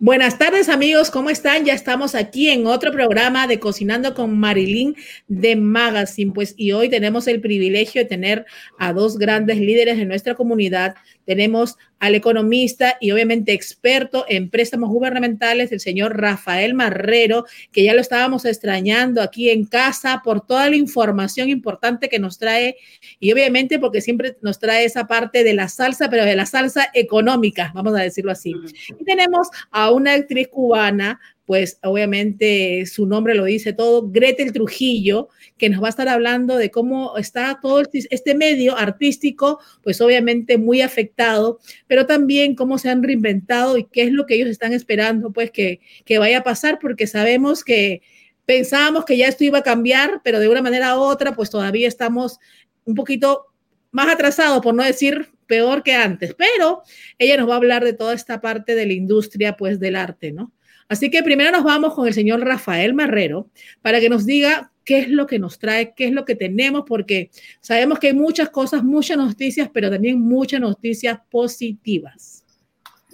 Buenas tardes amigos, ¿cómo están? Ya estamos aquí en otro programa de Cocinando con Marilyn de Magazine, pues y hoy tenemos el privilegio de tener a dos grandes líderes de nuestra comunidad. Tenemos al economista y obviamente experto en préstamos gubernamentales, el señor Rafael Marrero, que ya lo estábamos extrañando aquí en casa por toda la información importante que nos trae y obviamente porque siempre nos trae esa parte de la salsa, pero de la salsa económica, vamos a decirlo así. Y tenemos a una actriz cubana, pues obviamente su nombre lo dice todo, Gretel Trujillo, que nos va a estar hablando de cómo está todo este medio artístico, pues obviamente muy afectado, pero también cómo se han reinventado y qué es lo que ellos están esperando, pues que, que vaya a pasar, porque sabemos que pensábamos que ya esto iba a cambiar, pero de una manera u otra, pues todavía estamos un poquito más atrasados, por no decir peor que antes, pero ella nos va a hablar de toda esta parte de la industria, pues del arte, ¿no? Así que primero nos vamos con el señor Rafael Marrero para que nos diga qué es lo que nos trae, qué es lo que tenemos, porque sabemos que hay muchas cosas, muchas noticias, pero también muchas noticias positivas.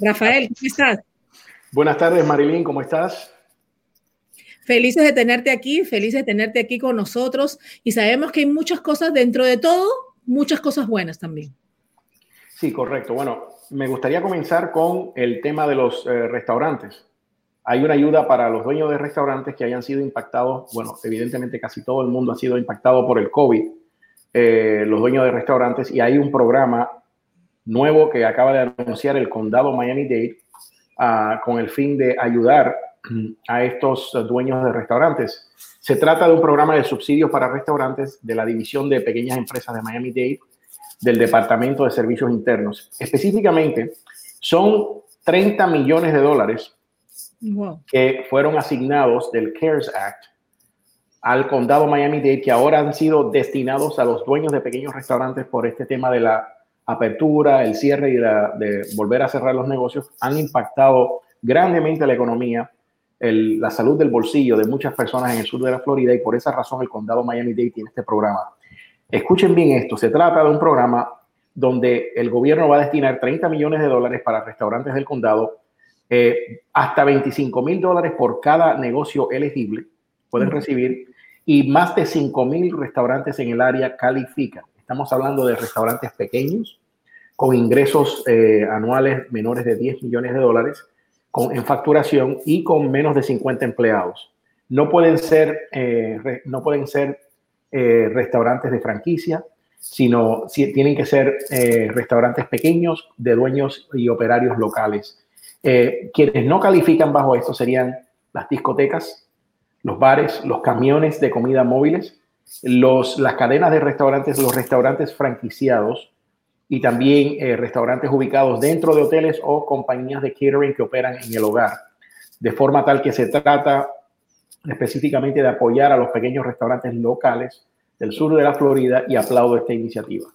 Rafael, ¿cómo estás? Buenas tardes, Marilyn, ¿cómo estás? Felices de tenerte aquí, felices de tenerte aquí con nosotros y sabemos que hay muchas cosas dentro de todo, muchas cosas buenas también. Sí, correcto. Bueno, me gustaría comenzar con el tema de los eh, restaurantes. Hay una ayuda para los dueños de restaurantes que hayan sido impactados. Bueno, evidentemente casi todo el mundo ha sido impactado por el COVID, eh, los dueños de restaurantes, y hay un programa nuevo que acaba de anunciar el condado Miami-Dade ah, con el fin de ayudar a estos dueños de restaurantes. Se trata de un programa de subsidios para restaurantes de la División de Pequeñas Empresas de Miami-Dade del Departamento de Servicios Internos. Específicamente, son 30 millones de dólares que fueron asignados del CARES Act al condado Miami-Dade, que ahora han sido destinados a los dueños de pequeños restaurantes por este tema de la apertura, el cierre y de volver a cerrar los negocios, han impactado grandemente la economía, la salud del bolsillo de muchas personas en el sur de la Florida y por esa razón el condado Miami-Dade tiene este programa. Escuchen bien esto, se trata de un programa donde el gobierno va a destinar 30 millones de dólares para restaurantes del condado, eh, hasta 25 mil dólares por cada negocio elegible pueden recibir y más de 5 mil restaurantes en el área califican. Estamos hablando de restaurantes pequeños con ingresos eh, anuales menores de 10 millones de dólares con, en facturación y con menos de 50 empleados. No pueden ser, eh, no pueden ser eh, restaurantes de franquicia, sino si, tienen que ser eh, restaurantes pequeños de dueños y operarios locales. Eh, quienes no califican bajo esto serían las discotecas, los bares, los camiones de comida móviles, las cadenas de restaurantes, los restaurantes franquiciados y también restaurantes ubicados dentro de hoteles o compañías de catering que operan en el hogar. De forma tal que se trata específicamente de apoyar a los pequeños restaurantes locales del sur de la Florida y aplaudo esta iniciativa.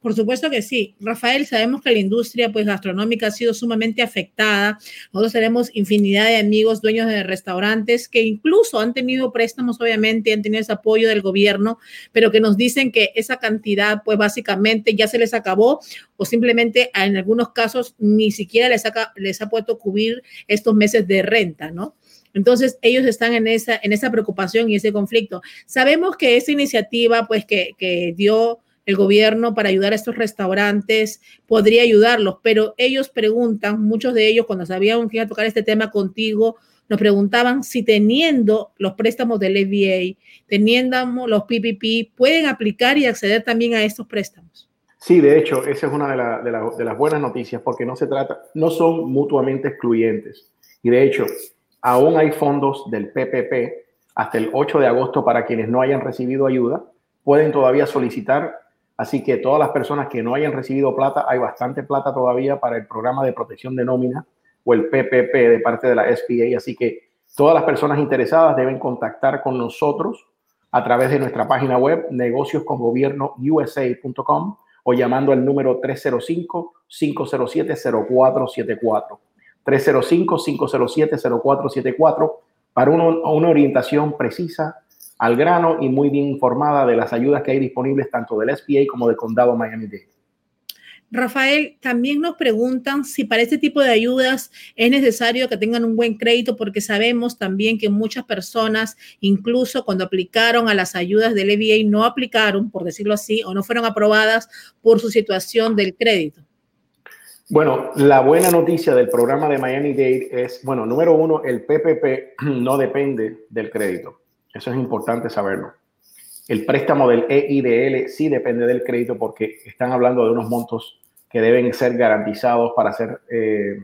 Por supuesto que sí. Rafael, sabemos que la industria pues, gastronómica ha sido sumamente afectada. Nosotros tenemos infinidad de amigos dueños de restaurantes que incluso han tenido préstamos, obviamente, han tenido ese apoyo del gobierno, pero que nos dicen que esa cantidad, pues básicamente ya se les acabó o simplemente en algunos casos ni siquiera les ha, les ha puesto cubrir estos meses de renta, ¿no? Entonces, ellos están en esa, en esa preocupación y ese conflicto. Sabemos que esa iniciativa, pues, que, que dio el gobierno para ayudar a estos restaurantes podría ayudarlos, pero ellos preguntan, muchos de ellos cuando sabían que iba a tocar este tema contigo, nos preguntaban si teniendo los préstamos del FBA, teniendo los PPP, pueden aplicar y acceder también a estos préstamos. Sí, de hecho, esa es una de, de, de las buenas noticias porque no se trata, no son mutuamente excluyentes. Y de hecho, Aún hay fondos del PPP hasta el 8 de agosto para quienes no hayan recibido ayuda. Pueden todavía solicitar. Así que todas las personas que no hayan recibido plata, hay bastante plata todavía para el programa de protección de nómina o el PPP de parte de la SBA. Así que todas las personas interesadas deben contactar con nosotros a través de nuestra página web negocioscongobierno.usa.com o llamando al número 305 507 0474. 305-507-0474 para una orientación precisa, al grano y muy bien informada de las ayudas que hay disponibles tanto del SBA como del condado Miami-Dade. Rafael, también nos preguntan si para este tipo de ayudas es necesario que tengan un buen crédito, porque sabemos también que muchas personas, incluso cuando aplicaron a las ayudas del EBA, no aplicaron, por decirlo así, o no fueron aprobadas por su situación del crédito. Bueno, la buena noticia del programa de Miami Dade es, bueno, número uno, el PPP no depende del crédito. Eso es importante saberlo. El préstamo del EIDL sí depende del crédito porque están hablando de unos montos que deben ser garantizados para hacer, eh,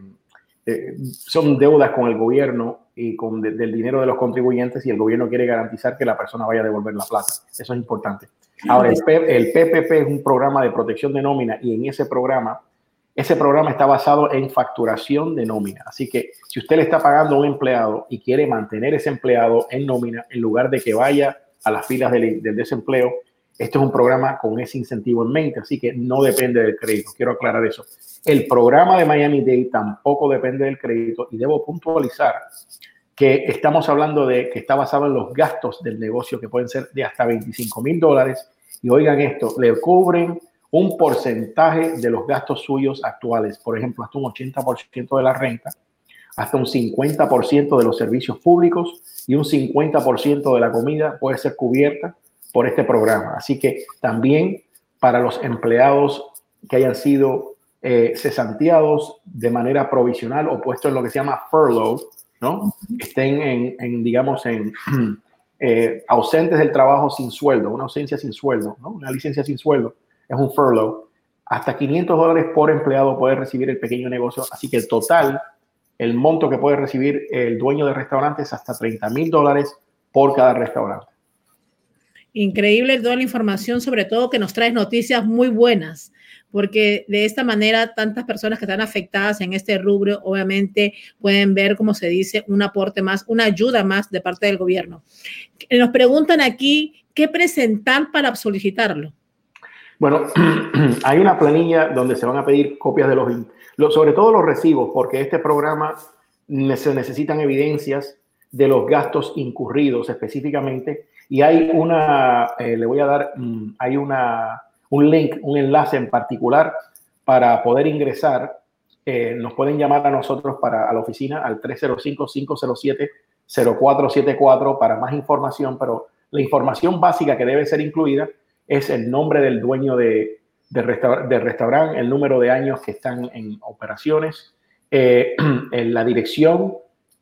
eh, son deudas con el gobierno y con del dinero de los contribuyentes y el gobierno quiere garantizar que la persona vaya a devolver la plata. Eso es importante. Ahora, el, el PPP es un programa de protección de nómina y en ese programa, ese programa está basado en facturación de nómina. Así que si usted le está pagando a un empleado y quiere mantener ese empleado en nómina, en lugar de que vaya a las filas del, desempleo. Esto es un programa con ese incentivo en mente, así que no depende del crédito. Quiero aclarar eso. El programa de Miami Dade tampoco depende del crédito y debo puntualizar que estamos hablando de que está basado en los gastos del negocio que pueden ser de hasta 25 mil dólares. Y oigan esto, le cubren un porcentaje de los gastos suyos actuales, por ejemplo, hasta un 80% de la renta, hasta un 50% de los servicios públicos y un 50% de la comida puede ser cubierta por este programa. Así que también para los empleados que hayan sido eh, cesanteados de manera provisional o puestos en lo que se llama furlough, ¿no? Estén en, digamos, en eh, ausentes del trabajo sin sueldo, una ausencia sin sueldo, ¿no? Una licencia sin sueldo es un furlough. Hasta 500 dólares por empleado puede recibir el pequeño negocio. Así que el total el monto que puede recibir el dueño de restaurantes hasta 30 mil dólares por cada restaurante. Increíble toda la información, sobre todo que nos trae noticias muy buenas, porque de esta manera tantas personas que están afectadas en este rubro obviamente pueden ver, como se dice, un aporte más, una ayuda más de parte del gobierno. Nos preguntan aquí, ¿qué presentar para solicitarlo? Bueno, hay una planilla donde se van a pedir copias de los sobre todo los recibos, porque este programa se necesitan evidencias de los gastos incurridos específicamente y hay una, eh, le voy a dar, mm, hay una, un link, un enlace en particular para poder ingresar. Eh, nos pueden llamar a nosotros para a la oficina al 305-507-0474 para más información, pero la información básica que debe ser incluida es el nombre del dueño de, de, restaurante, el número de años que están en operaciones, eh, en la dirección,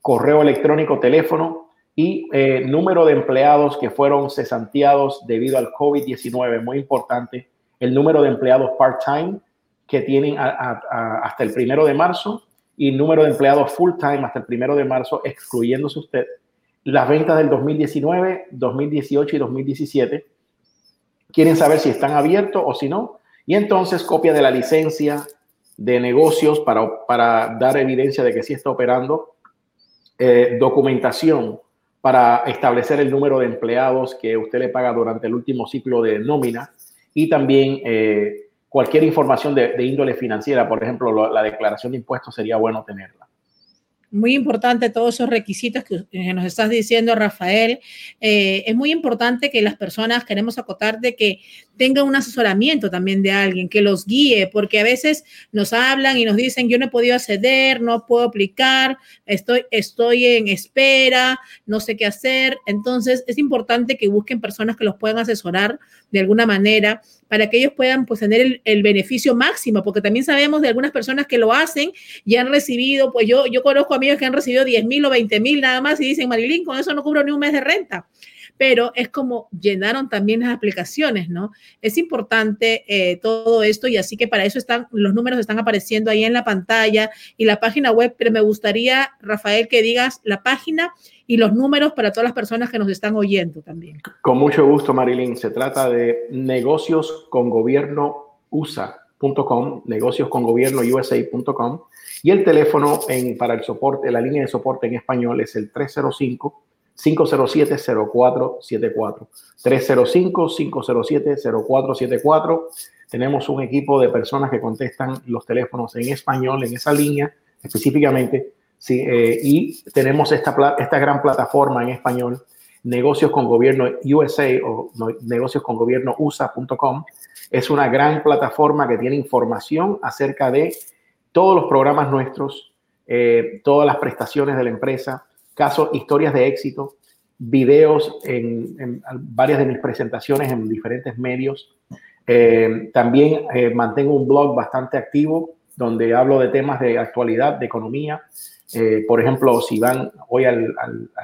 correo electrónico, teléfono y eh, número de empleados que fueron cesanteados debido al COVID-19. Muy importante, el número de empleados part-time que tienen hasta el primero de marzo y número de empleados full-time hasta el primero de marzo, excluyéndose usted. Las ventas del 2019, 2018 y 2017. Quieren saber si están abiertos o si no. Y entonces copia de la licencia de negocios para, para dar evidencia de que sí está operando, eh, documentación para establecer el número de empleados que usted le paga durante el último ciclo de nómina y también eh, cualquier información de, de, índole financiera, por ejemplo, la declaración de impuestos sería bueno tenerla muy importante todos esos requisitos que, nos estás diciendo, Rafael. Eh, es muy importante que las personas, queremos acotar, de que tengan un asesoramiento también de alguien, que los guíe, porque a veces nos hablan y nos dicen, yo no he podido acceder, no puedo aplicar, estoy, estoy en espera, no sé qué hacer. Entonces, es importante que busquen personas que los puedan asesorar de alguna manera para que ellos puedan pues, tener el, beneficio máximo, porque también sabemos de algunas personas que lo hacen y han recibido, pues yo, yo conozco amigos que han recibido 10 mil o 20 mil nada más y dicen, Marilyn, con eso no cubro ni un mes de renta. Pero es como llenaron también las aplicaciones, ¿no? Es importante eh, todo esto y así que para eso están, los números están apareciendo ahí en la pantalla y la página web, pero me gustaría, Rafael, que digas la página y los números para todas las personas que nos están oyendo también. Con mucho gusto, Marilyn. Se trata de negocios con gobierno USA.com, negocios con gobierno USA.com y el teléfono para el soporte, la línea de soporte en español es el 305 507 0474 305 507 0474 Tenemos un equipo de personas que contestan los teléfonos en español en esa línea específicamente Sí, eh, y tenemos esta, esta gran plataforma en español negocios con gobierno USA o negocios con gobierno USA.com. Es una gran plataforma que tiene información acerca de todos los programas nuestros, eh, todas las prestaciones de la empresa, casos, historias de éxito, videos en, varias de mis presentaciones en diferentes medios. Eh, también eh, mantengo un blog bastante activo donde hablo de temas de actualidad, de economía. Eh, por ejemplo, si van hoy al,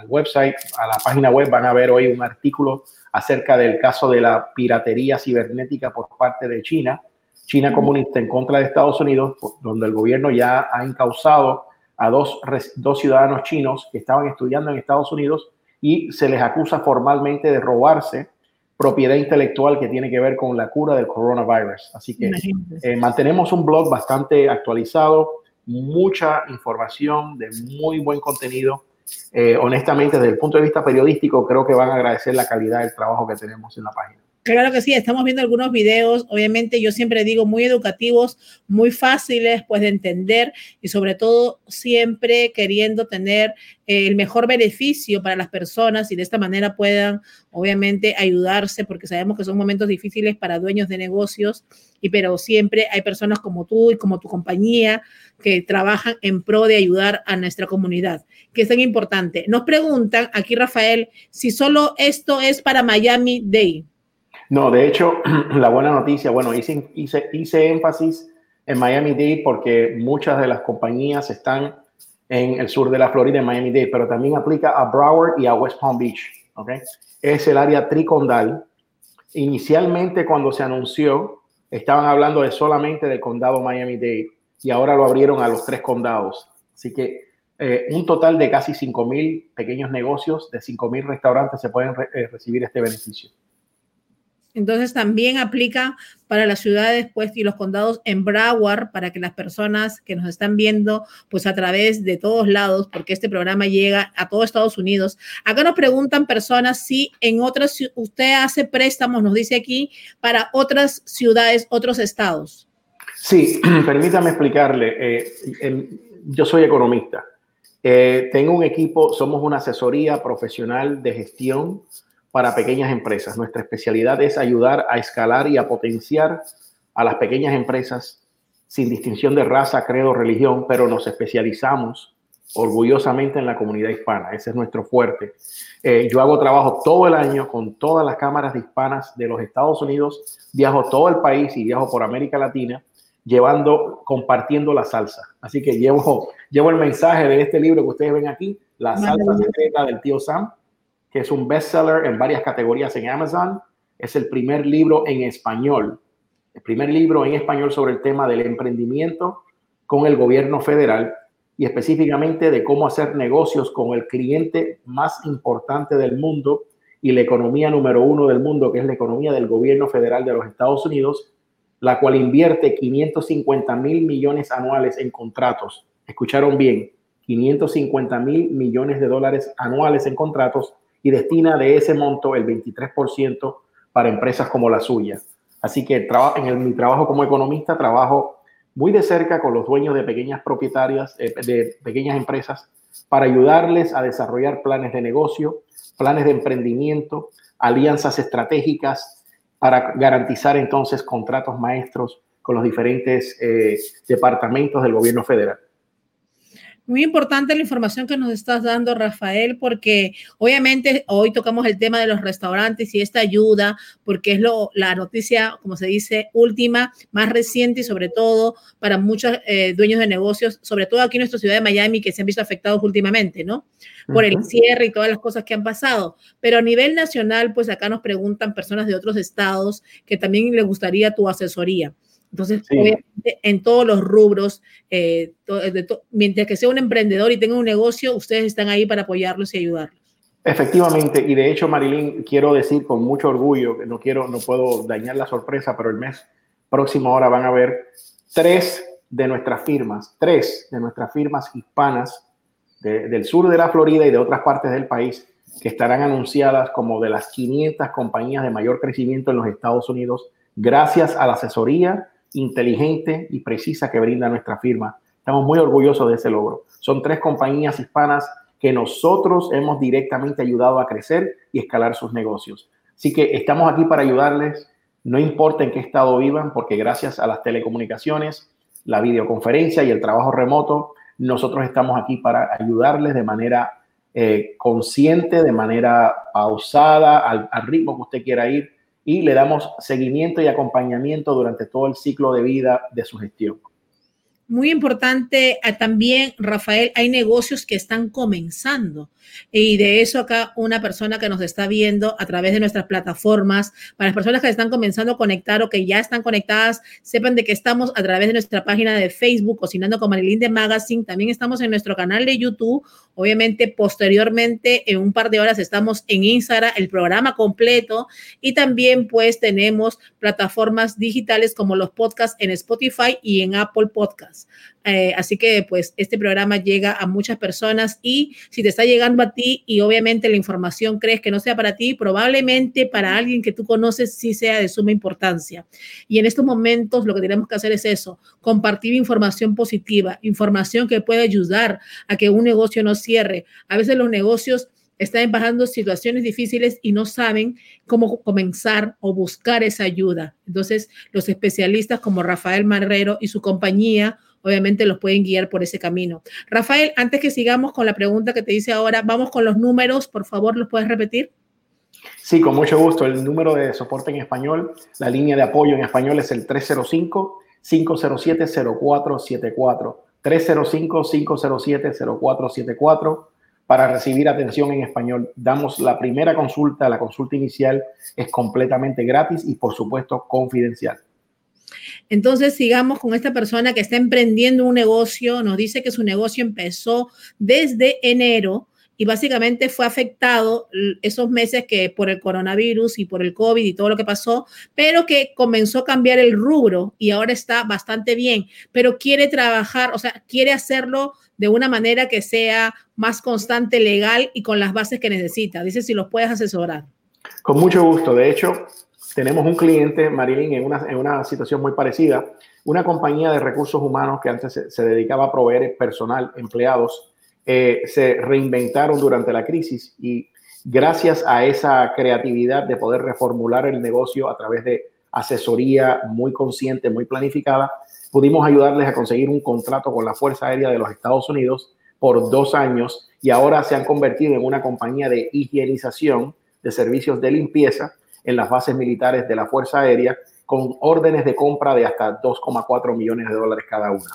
website, a la página web, van a ver hoy un artículo acerca del caso de la piratería cibernética por parte de China, China comunista en contra de Estados Unidos, donde el gobierno ya ha encausado a dos, dos ciudadanos chinos que estaban estudiando en Estados Unidos y se les acusa formalmente de robarse propiedad intelectual que tiene que ver con la cura del coronavirus. Así que eh, mantenemos un blog bastante actualizado, mucha información de muy buen contenido. Eh, honestamente, desde el punto de vista periodístico, creo que van a agradecer la calidad del trabajo que tenemos en la página. Claro que sí, estamos viendo algunos videos, obviamente yo siempre digo muy educativos, muy fáciles pues de entender y sobre todo siempre queriendo tener eh, el mejor beneficio para las personas y de esta manera puedan obviamente ayudarse porque sabemos que son momentos difíciles para dueños de negocios y pero siempre hay personas como tú y como tu compañía que trabajan en pro de ayudar a nuestra comunidad, que es tan importante. Nos preguntan aquí Rafael si solo esto es para Miami Day. No, de hecho, la buena noticia, bueno, hice, hice, énfasis en Miami-Dade porque muchas de las compañías están en el sur de la Florida, en Miami-Dade, pero también aplica a Broward y a West Palm Beach. ¿okay? Es el área tricondal. Inicialmente, cuando se anunció, estaban hablando de solamente del condado Miami-Dade y ahora lo abrieron a los tres condados. Así que eh, un total de casi 5 mil pequeños negocios, de 5 mil restaurantes se pueden eh, recibir este beneficio. Entonces también aplica para las ciudades pues, y los condados en Broward para que las personas que nos están viendo pues a través de todos lados, porque este programa llega a todo Estados Unidos. Acá nos preguntan personas si en otras, usted hace préstamos, nos dice aquí, para otras ciudades, otros estados. Sí, permítame explicarle. Eh, yo soy economista. Eh, tengo un equipo, somos una asesoría profesional de gestión para pequeñas empresas. Nuestra especialidad es ayudar a escalar y a potenciar a las pequeñas empresas sin distinción de raza, credo, religión, pero nos especializamos orgullosamente en la comunidad hispana. Ese es nuestro fuerte. Eh, yo hago trabajo todo el año con todas las cámaras de hispanas de los Estados Unidos, viajo todo el país y viajo por América Latina, llevando, compartiendo la salsa. Así que llevo, llevo el mensaje de este libro que ustedes ven aquí, La salsa secreta del tío Sam, que es un bestseller en varias categorías en Amazon. Es el primer libro en español, el primer libro en español sobre el tema del emprendimiento con el gobierno federal y específicamente de cómo hacer negocios con el cliente más importante del mundo y la economía número uno del mundo, que es la economía del gobierno federal de los Estados Unidos, la cual invierte 550 mil millones anuales en contratos. Escucharon bien, 550 mil millones de dólares anuales en contratos y destina de ese monto el 23% para empresas como la suya. Así que en mi trabajo como economista trabajo muy de cerca con los dueños de pequeñas propietarias, eh, de pequeñas empresas, para ayudarles a desarrollar planes de negocio, planes de emprendimiento, alianzas estratégicas para garantizar entonces contratos maestros con los diferentes eh, departamentos del gobierno federal. Muy importante la información que nos estás dando, Rafael, porque obviamente hoy tocamos el tema de los restaurantes y esta ayuda, porque es lo, la noticia, como se dice, última, más reciente y sobre todo para muchos eh, dueños de negocios, sobre todo aquí en nuestra ciudad de Miami, que se han visto afectados últimamente, ¿no? Por el cierre y todas las cosas que han pasado. Pero a nivel nacional, pues acá nos preguntan personas de otros estados que también les gustaría tu asesoría. Entonces, obviamente, en todos los rubros, eh, mientras que sea un emprendedor y tenga un negocio, ustedes están ahí para apoyarlos y ayudarlos. Efectivamente, y de hecho, Marilyn, quiero decir con mucho orgullo, que no quiero, no puedo dañar la sorpresa, pero el mes próximo ahora van a ver tres de nuestras firmas, tres de nuestras firmas hispanas del sur de la Florida y de otras partes del país que estarán anunciadas como de las 500 compañías de mayor crecimiento en los Estados Unidos, gracias a la asesoría inteligente y precisa que brinda nuestra firma. Estamos muy orgullosos de ese logro. Son tres compañías hispanas que nosotros hemos directamente ayudado a crecer y escalar sus negocios. Así que estamos aquí para ayudarles, no importa en qué estado vivan, porque gracias a las telecomunicaciones, la videoconferencia y el trabajo remoto, nosotros estamos aquí para ayudarles de manera eh, consciente, de manera pausada, al, al ritmo que usted quiera ir, y le damos seguimiento y acompañamiento durante todo el ciclo de vida de su gestión. Muy importante ah, también, Rafael, hay negocios que están comenzando. Y de eso acá una persona que nos está viendo a través de nuestras plataformas, para las personas que están comenzando a conectar o que ya están conectadas, sepan de que estamos a través de nuestra página de Facebook, Cocinando con Marilyn de Magazine. También estamos en nuestro canal de YouTube. Obviamente, posteriormente, en un par de horas estamos en Instagram, el programa completo. Y también, pues, tenemos plataformas digitales como los podcasts en Spotify y en Apple Podcasts. Eh, así que pues este programa llega a muchas personas y si te está llegando a ti y obviamente la información crees que no sea para ti, probablemente para alguien que tú conoces sí sea de suma importancia. Y en estos momentos lo que tenemos que hacer es eso, compartir información positiva, información que puede ayudar a que un negocio no cierre. A veces los negocios están pasando situaciones difíciles y no saben cómo comenzar o buscar esa ayuda. Entonces, los especialistas como Rafael Marrero y su compañía obviamente los pueden guiar por ese camino. Rafael, antes que sigamos con la pregunta que te hice ahora, vamos con los números, por favor, ¿los puedes repetir? Sí, con mucho gusto. El número de soporte en español, la línea de apoyo en español es el 305-507-0474. 305-507-0474 para recibir atención en español. Damos la primera consulta, la consulta inicial es completamente gratis y por supuesto confidencial. Entonces, sigamos con esta persona que está emprendiendo un negocio. Nos dice que su negocio empezó desde enero y básicamente fue afectado esos meses que por el coronavirus y por el COVID y todo lo que pasó, pero que comenzó a cambiar el rubro y ahora está bastante bien, pero quiere trabajar, o sea, quiere hacerlo de una manera que sea más constante, legal y con las bases que necesita. Dice si los puedes asesorar. Con mucho gusto. De hecho, tenemos un cliente, Marilyn, en una, en una situación muy parecida, una compañía de recursos humanos que antes se, dedicaba a proveer personal, empleados, eh, se reinventaron durante la crisis y gracias a esa creatividad de poder reformular el negocio a través de asesoría muy consciente, muy planificada, pudimos ayudarles a conseguir un contrato con la Fuerza Aérea de los Estados Unidos por dos años y ahora se han convertido en una compañía de higienización de servicios de limpieza en las bases militares de la Fuerza Aérea con órdenes de compra de hasta 2,4 millones de dólares cada una.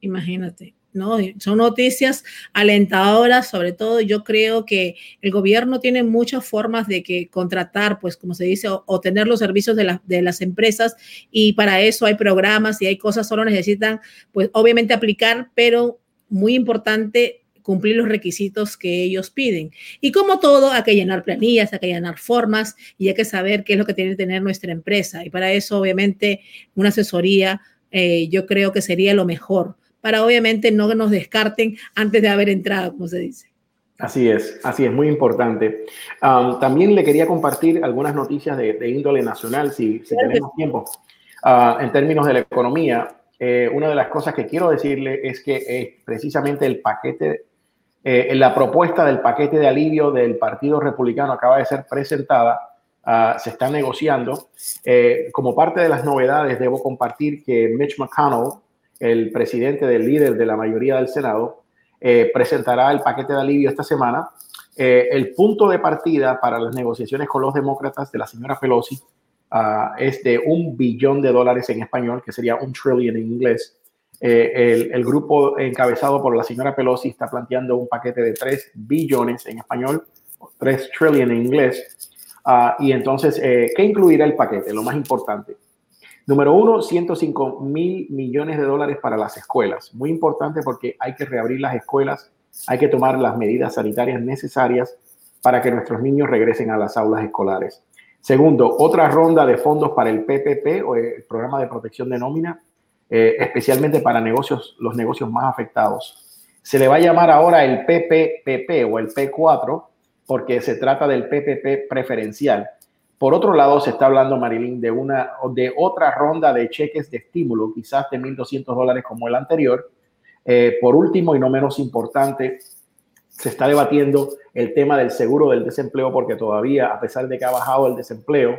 Imagínate. ¿no? Son noticias alentadoras, sobre todo yo creo que el gobierno tiene muchas formas de que contratar, pues como se dice, o, tener los servicios de, de, las empresas y para eso hay programas y hay cosas, solo necesitan, pues obviamente aplicar, pero muy importante cumplir los requisitos que ellos piden. Y como todo, hay que llenar planillas, hay que llenar formas y hay que saber qué es lo que tiene que tener nuestra empresa. Y para eso, obviamente, una asesoría eh, yo creo que sería lo mejor, para obviamente no nos descarten antes de haber entrado, como se dice. Así es, así es, muy importante. también le quería compartir algunas noticias de, índole nacional, si, tenemos tiempo. Ah, en términos de la economía, eh, una de las cosas que quiero decirle es que eh, precisamente el paquete eh, la propuesta del paquete de alivio del Partido Republicano acaba de ser presentada, ah, se está negociando. Eh, como parte de las novedades, debo compartir que Mitch McConnell, el presidente del líder de la mayoría del Senado, eh, presentará el paquete de alivio esta semana. el punto de partida para las negociaciones con los demócratas de la señora Pelosi ah, es de un billón de dólares en español, que sería un trillion en inglés. Eh, el, grupo encabezado por la señora Pelosi está planteando un paquete de 3 billones en español, 3 trillion en inglés. Ah, y entonces, eh, ¿qué incluirá el paquete? Lo más importante. Número uno, 105 mil millones de dólares para las escuelas. Muy importante porque hay que reabrir las escuelas, hay que tomar las medidas sanitarias necesarias para que nuestros niños regresen a las aulas escolares. Segundo, otra ronda de fondos para el PPP o el Programa de Protección de Nómina eh, especialmente para negocios, los negocios más afectados. Se le va a llamar ahora el PPPP o el P4 porque se trata del PPP preferencial. Por otro lado, se está hablando, Marilyn, de, una, de otra ronda de cheques de estímulo, quizás de 1.200 dólares como el anterior. Eh, por último y no menos importante, Se está debatiendo el tema del seguro del desempleo porque todavía, a pesar de que ha bajado el desempleo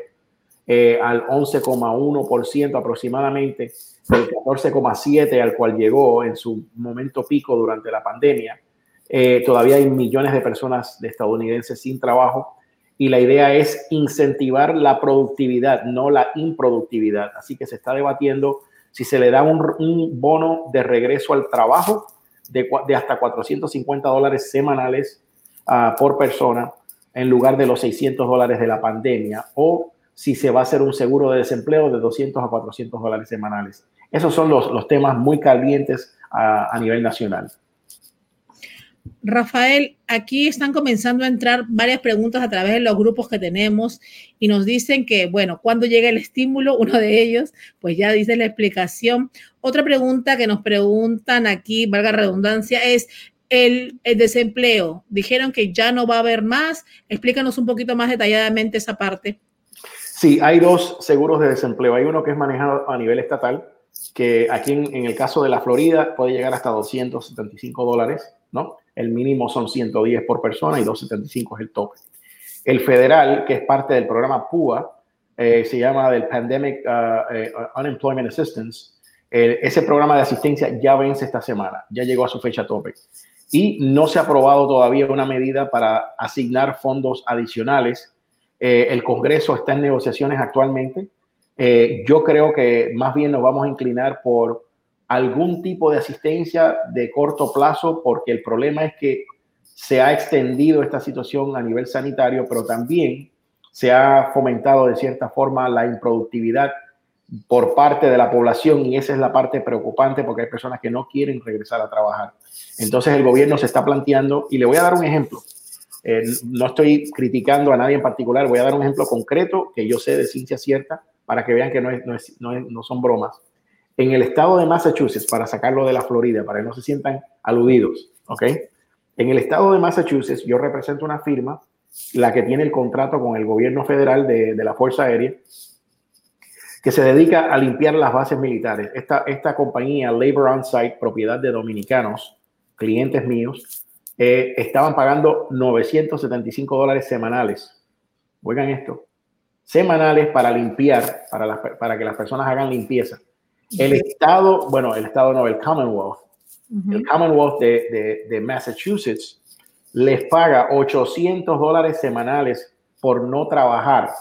eh, al 11,1% aproximadamente, del 14,7% al cual llegó en su momento pico durante la pandemia, eh, todavía hay millones de personas de estadounidenses sin trabajo y la idea es incentivar la productividad, no la improductividad. Así que se está debatiendo si se le da un, bono de regreso al trabajo de, hasta 450 dólares semanales ah, por persona en lugar de los 600 dólares de la pandemia o si se va a hacer un seguro de desempleo de 200 a 400 dólares semanales. Esos son los, temas muy calientes a nivel nacional. Rafael, aquí están comenzando a entrar varias preguntas a través de los grupos que tenemos y nos dicen que, bueno, cuando llega el estímulo, uno de ellos, pues ya dice la explicación. Otra pregunta que nos preguntan aquí, valga redundancia, es el, desempleo. Dijeron que ya no va a haber más. Explícanos un poquito más detalladamente esa parte. Sí, hay dos seguros de desempleo. Hay uno que es manejado a nivel estatal, que aquí en, en el caso de la Florida puede llegar hasta 275 dólares, ¿no? El mínimo son 110 por persona y 275 es el tope. El federal, que es parte del programa PUA, eh, se llama del Pandemic uh, eh, Unemployment Assistance. ese programa de asistencia ya vence esta semana, ya llegó a su fecha tope. Y no se ha aprobado todavía una medida para asignar fondos adicionales. Eh, el Congreso está en negociaciones actualmente. yo creo que más bien nos vamos a inclinar por algún tipo de asistencia de corto plazo, porque el problema es que se ha extendido esta situación a nivel sanitario, pero también se ha fomentado de cierta forma la improductividad por parte de la población y esa es la parte preocupante porque hay personas que no quieren regresar a trabajar. Entonces el gobierno se está planteando, y le voy a dar un ejemplo, eh, no estoy criticando a nadie en particular, voy a dar un ejemplo concreto que yo sé de ciencia cierta para que vean que no, no, no, no son bromas en el estado de Massachusetts, para sacarlo de la Florida, para que no se sientan aludidos, ¿ok? En el estado de Massachusetts, yo represento una firma, la que tiene el contrato con el gobierno federal de, la Fuerza Aérea, que se dedica a limpiar las bases militares. Esta, esta compañía, Labor On Site, propiedad de dominicanos, clientes míos, eh, estaban pagando 975 dólares semanales. Oigan esto, semanales para limpiar, para, para que las personas hagan limpieza. El estado, bueno, el estado no, el Commonwealth, el Commonwealth de, de, Massachusetts les paga 800 dólares semanales por no trabajar.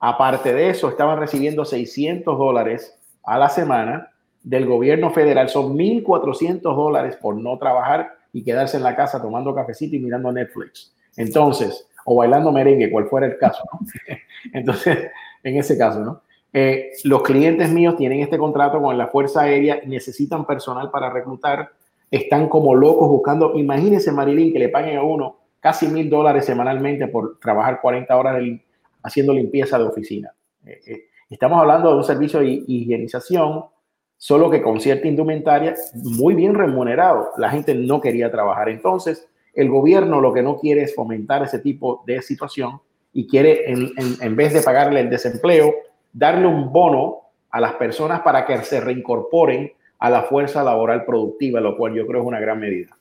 Aparte de eso, estaban recibiendo 600 dólares a la semana del gobierno federal. Son 1.400 dólares por no trabajar y quedarse en la casa tomando cafecito y mirando Netflix. Entonces, o bailando merengue, cual fuera el caso. Entonces, en ese caso, ¿no? Eh, los clientes míos tienen este contrato con la Fuerza Aérea, necesitan personal para reclutar, están como locos buscando, imagínense Marilyn que le paguen a uno casi mil dólares semanalmente por trabajar 40 horas haciendo limpieza de oficina. Eh, eh, estamos hablando de un servicio de higienización, solo que con cierta indumentaria muy bien remunerado. La gente no quería trabajar. Entonces, el gobierno lo que no quiere es fomentar ese tipo de situación y quiere, en, en vez de pagarle el desempleo, darle un bono a las personas para que se reincorporen a la fuerza laboral productiva, lo cual yo creo es una gran medida.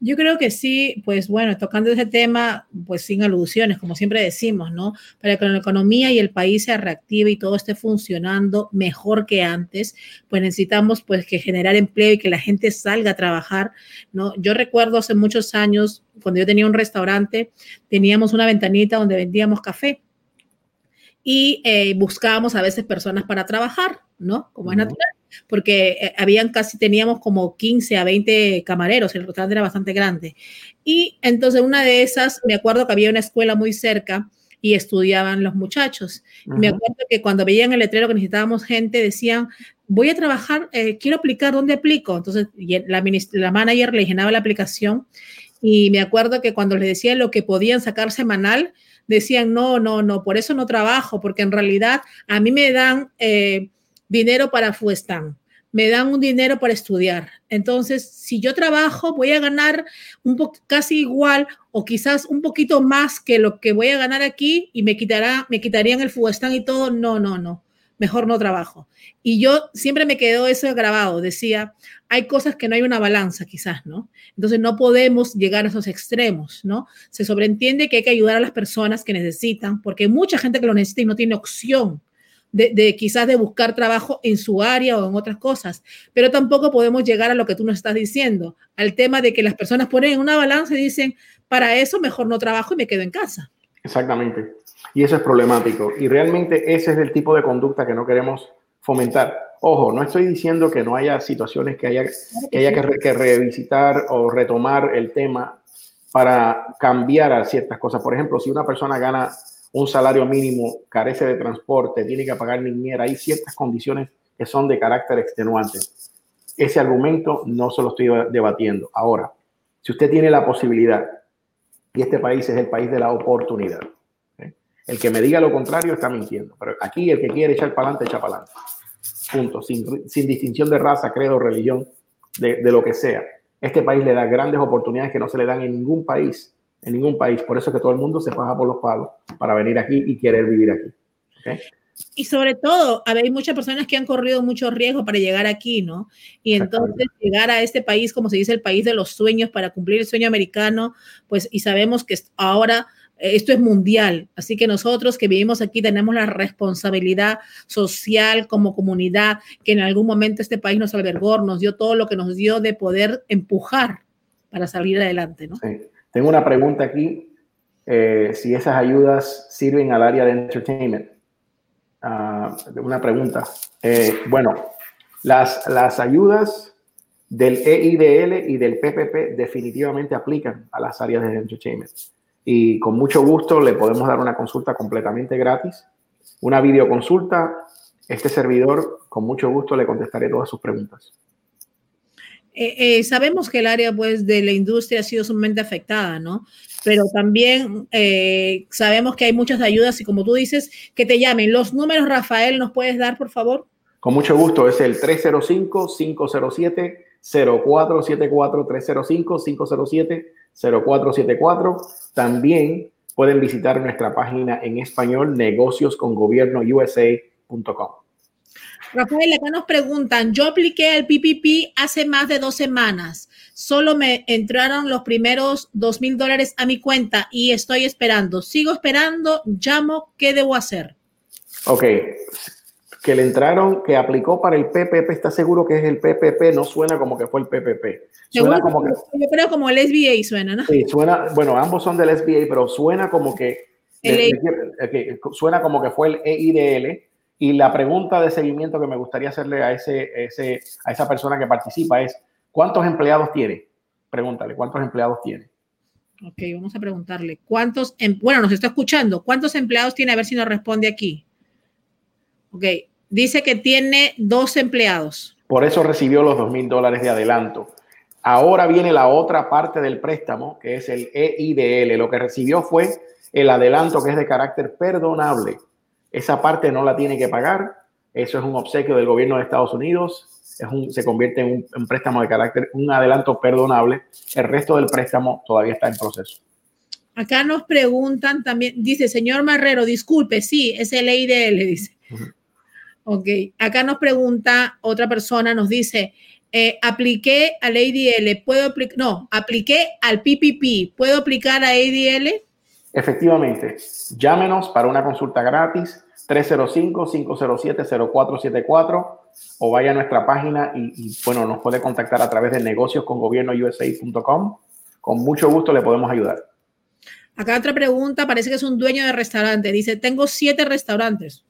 Yo creo que sí, pues bueno, tocando ese tema, pues sin alusiones, como siempre decimos, ¿no? Para que la economía y el país se reactive y todo esté funcionando mejor que antes, pues necesitamos pues que generar empleo y que la gente salga a trabajar, ¿no? Yo recuerdo hace muchos años, cuando yo tenía un restaurante, teníamos una ventanita donde vendíamos café y eh, buscábamos a veces personas para trabajar, ¿no? Como es natural, porque eh, habían casi, teníamos como 15 a 20 camareros, el restaurante era bastante grande. Y entonces una de esas, me acuerdo que había una escuela muy cerca y estudiaban los muchachos. Me acuerdo que cuando veían el letrero que necesitábamos gente, decían, voy a trabajar, eh, quiero aplicar, ¿dónde aplico? Entonces la, la manager le llenaba la aplicación y me acuerdo que cuando les decía lo que podían sacar semanal, decían, no, no, no, por eso no trabajo, porque en realidad a mí me dan eh, dinero para Fuestan, me dan un dinero para estudiar. Entonces, si yo trabajo, voy a ganar un casi igual o quizás un poquito más que lo que voy a ganar aquí y me quitará, me quitarían el Fuestan y todo. No, no, no. mejor no trabajo. Y yo siempre me quedó eso grabado, decía, hay cosas que no hay una balanza quizás, ¿no? Entonces no podemos llegar a esos extremos, ¿no? Se sobreentiende que hay que ayudar a las personas que necesitan, porque hay mucha gente que lo necesita y no tiene opción de, quizás de buscar trabajo en su área o en otras cosas, pero tampoco podemos llegar a lo que tú nos estás diciendo, al tema de que las personas ponen en una balanza y dicen, para eso mejor no trabajo y me quedo en casa. Exactamente. Y eso es problemático. Y realmente ese es el tipo de conducta que no queremos fomentar. Ojo, no estoy diciendo que no haya situaciones que haya que, haya que revisitar o retomar el tema para cambiar a ciertas cosas. Por ejemplo, si una persona gana un salario mínimo, carece de transporte, tiene que pagar niñera, hay ciertas condiciones que son de carácter extenuante. Ese argumento no se lo estoy debatiendo. Ahora, si usted tiene la posibilidad, y este país es el país de la oportunidad, ¿eh? el que me diga lo contrario está mintiendo, pero aquí el que quiere echar para adelante, echa para adelante. Punto, sin, distinción de raza, credo, religión, de, de lo que sea. Este país le da grandes oportunidades que no se le dan en ningún país en ningún país. Por eso es que todo el mundo se paga por los palos para venir aquí y querer vivir aquí. Y sobre todo, hay muchas personas que han corrido mucho riesgo para llegar aquí, ¿no? Y entonces llegar a este país, como se dice, el país de los sueños, para cumplir el sueño americano, pues, y sabemos que ahora eh, esto es mundial, así que nosotros que vivimos aquí tenemos la responsabilidad social como comunidad, que en algún momento este país nos albergó, nos dio todo lo que nos dio de poder empujar para salir adelante, ¿no? Sí. Tengo una pregunta aquí, eh, si esas ayudas sirven al área de entertainment. Ah, una pregunta. Eh, bueno, las, las ayudas del EIDL y del PPP definitivamente aplican a las áreas de entertainment. Y con mucho gusto le podemos dar una consulta completamente gratis, una videoconsulta. Este servidor, con mucho gusto, le contestaré todas sus preguntas. Eh, eh, sabemos que el área pues, de la industria ha sido sumamente afectada, ¿no? Pero también eh, sabemos que hay muchas ayudas y como tú dices, que te llamen. Los números, Rafael, ¿nos puedes dar, por favor? Con mucho gusto, es el 305-507. 0474 305 507 0474 También pueden visitar nuestra página en español negocioscongobierno.usa.com. Rafael, acá nos preguntan, yo apliqué el PPP hace más de dos semanas, solo me entraron los primeros dos mil dólares a mi cuenta y estoy esperando. Sigo esperando, llamo, ¿qué debo hacer? Ok, que le entraron, que aplicó para el PPP, ¿está seguro que es el PPP? No suena como que fue el PPP. Suena como que, yo creo como el SBA suena, ¿no? Sí, suena, bueno, ambos son del SBA, pero suena como que, suena como que fue el EIDL y la pregunta de seguimiento que me gustaría hacerle a, ese, ese, a esa persona que participa es, ¿cuántos empleados tiene? Pregúntale, ¿cuántos empleados tiene? Ok, vamos a preguntarle, ¿cuántos, em, bueno, nos está escuchando, ¿cuántos empleados tiene? A ver si nos responde aquí. Ok, dice que tiene dos empleados. Por eso recibió los dos mil dólares de adelanto. Ahora viene la otra parte del préstamo, que es el EIDL. Lo que recibió fue el adelanto que es de carácter perdonable esa parte no la tiene que pagar. Eso es un obsequio del gobierno de Estados Unidos. Es un, se convierte en un, préstamo de carácter, un adelanto perdonable. El resto del préstamo todavía está en proceso. Acá nos preguntan también, dice, señor Marrero, disculpe, sí, es el EIDL, dice. Ok, acá nos pregunta otra persona, nos dice, eh, apliqué al ADL, ¿puedo aplicar? No, apliqué al PPP, ¿puedo aplicar a ADL? Efectivamente, llámenos para una consulta gratis 305-507-0474 o vaya a nuestra página y, bueno, nos puede contactar a través de negocios con mucho gusto le podemos ayudar. Acá otra pregunta, parece que es un dueño de restaurante. Dice, tengo siete restaurantes.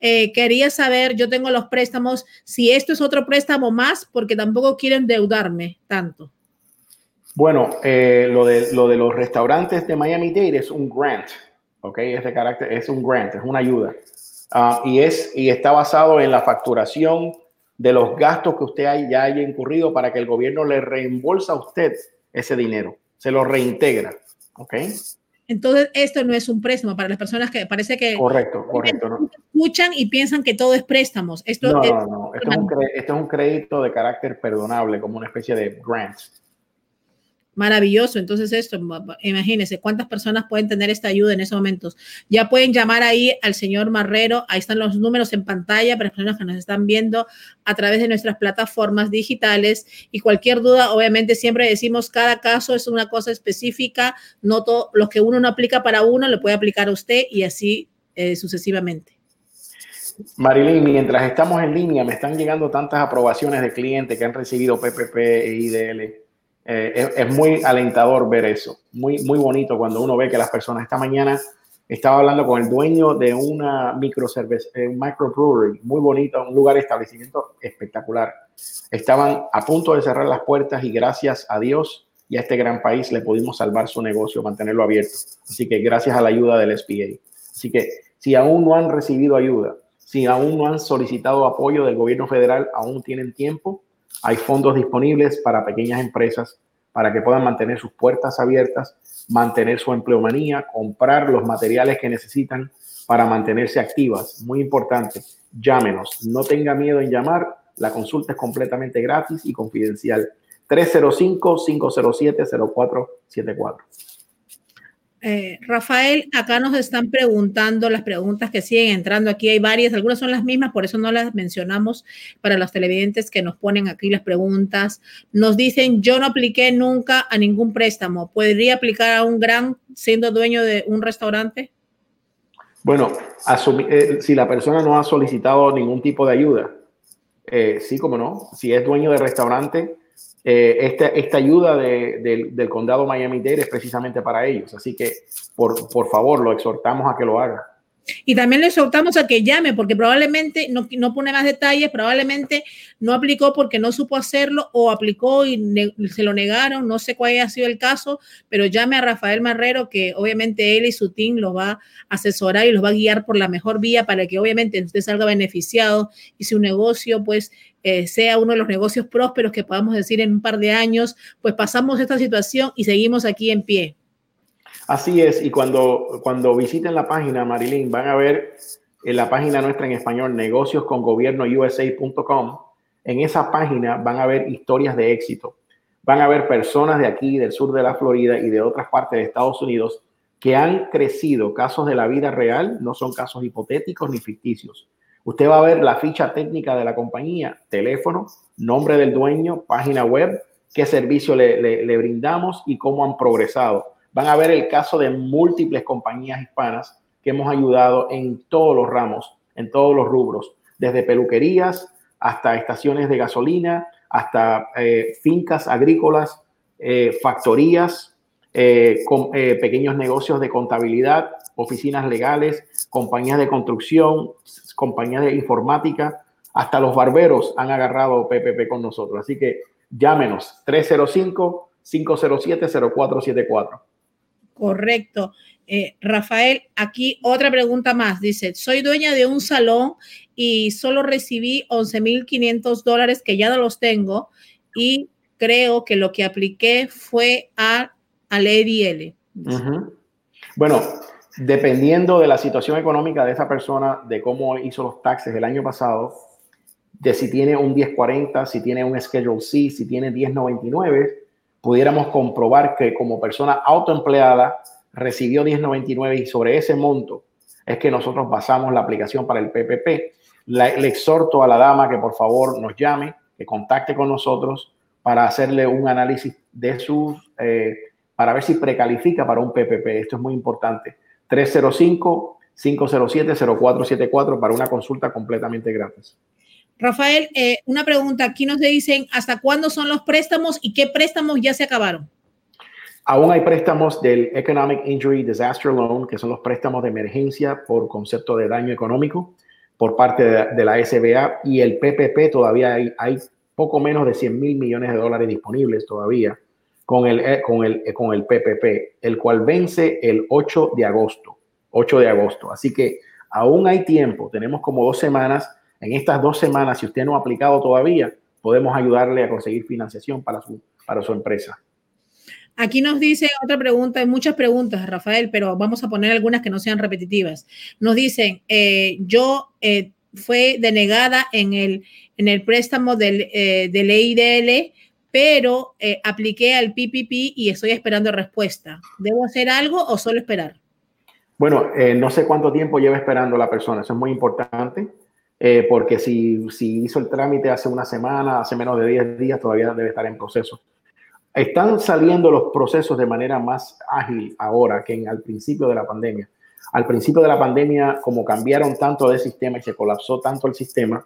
Eh, quería saber, yo tengo los préstamos, si esto es otro préstamo más, porque tampoco quieren endeudarme tanto. Bueno, eh, lo, de, lo de los restaurantes de Miami-Dade es un grant, ¿ok? Es de carácter, es un grant, es una ayuda. Ah, y, es, y está basado en la facturación de los gastos que usted ya haya incurrido para que el gobierno le reembolsa a usted ese dinero, se lo reintegra, ¿ok? Entonces, esto no es un préstamo para las personas que parece que... Correcto, correcto. ¿no? Escuchan y piensan que todo es préstamos. Esto no, es, no, no. Esto es, un esto es un crédito de carácter perdonable, como una especie de grant. Maravilloso. Entonces, esto, imagínense cuántas personas pueden tener esta ayuda en esos momentos. Ya pueden llamar ahí al señor Marrero. Ahí están los números en pantalla para las personas que nos están viendo a través de nuestras plataformas digitales. Y cualquier duda, obviamente, siempre decimos cada caso es una cosa específica. No todo lo que uno no aplica para uno le puede aplicar a usted y así eh, sucesivamente. Marilyn, mientras estamos en línea, me están llegando tantas aprobaciones de clientes que han recibido PPP e IDL eh, es, muy alentador ver eso, muy, muy bonito cuando uno ve que las personas, esta mañana estaba hablando con el dueño de una micro eh, microbrewery, muy bonito, un lugar de establecimiento espectacular. Estaban a punto de cerrar las puertas y gracias a Dios y a este gran país le pudimos salvar su negocio, mantenerlo abierto. Así que gracias a la ayuda del SBA. Así que si aún no han recibido ayuda, si aún no han solicitado apoyo del gobierno federal, aún tienen tiempo hay fondos disponibles para pequeñas empresas para que puedan mantener sus puertas abiertas, mantener su empleomanía, comprar los materiales que necesitan para mantenerse activas. Muy importante, llámenos, no tenga miedo en llamar, la consulta es completamente gratis y confidencial. 305-507-0474. Eh, Rafael, acá nos están preguntando las preguntas que siguen entrando aquí. Hay varias, algunas son las mismas, por eso no las mencionamos para los televidentes que nos ponen aquí las preguntas. Nos dicen, yo no apliqué nunca a ningún préstamo. ¿Podría aplicar a un gran siendo dueño de un restaurante? Bueno, eh, si la persona no ha solicitado ningún tipo de ayuda, eh, sí, como no. Si es dueño de restaurante, eh, esta, esta, ayuda del condado Miami-Dade es precisamente para ellos. Así que, por, por favor, lo exhortamos a que lo haga. Y también le exhortamos a que llame, porque probablemente, no, no pone más detalles, probablemente no aplicó porque no supo hacerlo o aplicó y se lo negaron, no sé cuál ha sido el caso, pero llame a Rafael Marrero, que obviamente él y su team lo va a asesorar y los va a guiar por la mejor vía para que obviamente usted salga beneficiado y su negocio pues eh, sea uno de los negocios prósperos que podamos decir en un par de años, pues pasamos esta situación y seguimos aquí en pie. Así es, y cuando, cuando visiten la página, Marilyn, van a ver en la página nuestra en español, negocioscongobierno.usa.com. En esa página van a ver historias de éxito. Van a ver personas de aquí, del sur de la Florida y de otras partes de Estados Unidos que han crecido, casos de la vida real, no son casos hipotéticos ni ficticios. Usted va a ver la ficha técnica de la compañía, teléfono, nombre del dueño, página web, qué servicio le, brindamos y cómo han progresado. Van a ver el caso de múltiples compañías hispanas que hemos ayudado en todos los ramos, en todos los rubros, desde peluquerías hasta estaciones de gasolina, hasta eh, fincas agrícolas, eh, factorías, eh, con, pequeños negocios de contabilidad, oficinas legales, compañías de construcción, compañías de informática, hasta los barberos han agarrado PPP con nosotros. Así que llámenos 305 507 0474. Correcto. Eh, Rafael, aquí otra pregunta más. Dice, soy dueña de un salón y solo recibí 11.500 dólares que ya no los tengo y creo que lo que apliqué fue a, al EDL. Bueno, dependiendo de la situación económica de esa persona, de cómo hizo los taxes el año pasado, de si tiene un 1040, si tiene un Schedule C, si tiene 1099, pudiéramos comprobar que como persona autoempleada recibió 1099 y sobre ese monto es que nosotros basamos la aplicación para el PPP. le exhorto a la dama que por favor nos llame, que contacte con nosotros para hacerle un análisis de sus, eh, para ver si precalifica para un PPP. Esto es muy importante. 305-507-0474 para una consulta completamente gratis. Rafael, eh, una pregunta. Aquí nos dicen hasta cuándo son los préstamos y qué préstamos ya se acabaron. Aún hay préstamos del Economic Injury Disaster Loan, que son los préstamos de emergencia por concepto de daño económico por parte de, la SBA y el PPP todavía hay, hay, poco menos de 100 mil millones de dólares disponibles todavía con el, eh, con, el, eh, con el PPP, el cual vence el 8 de agosto. 8 de agosto. Así que aún hay tiempo, tenemos como dos semanas en estas dos semanas, si usted no ha aplicado todavía, podemos ayudarle a conseguir financiación para su, para su empresa. Aquí nos dice otra pregunta, hay muchas preguntas, Rafael, pero vamos a poner algunas que no sean repetitivas. Nos dicen, eh, yo eh, fue denegada en el, en el préstamo del, eh, del EIDL pero eh, apliqué al PPP y estoy esperando respuesta. ¿Debo hacer algo o solo esperar? Bueno, eh, no sé cuánto tiempo lleva esperando la persona, eso es muy importante, eh, porque si, si hizo el trámite hace una semana, hace menos de 10 días, todavía debe estar en proceso. Están saliendo los procesos de manera más ágil ahora que en, al principio de la pandemia. Al principio de la pandemia, como cambiaron tanto de sistema y se colapsó tanto el sistema,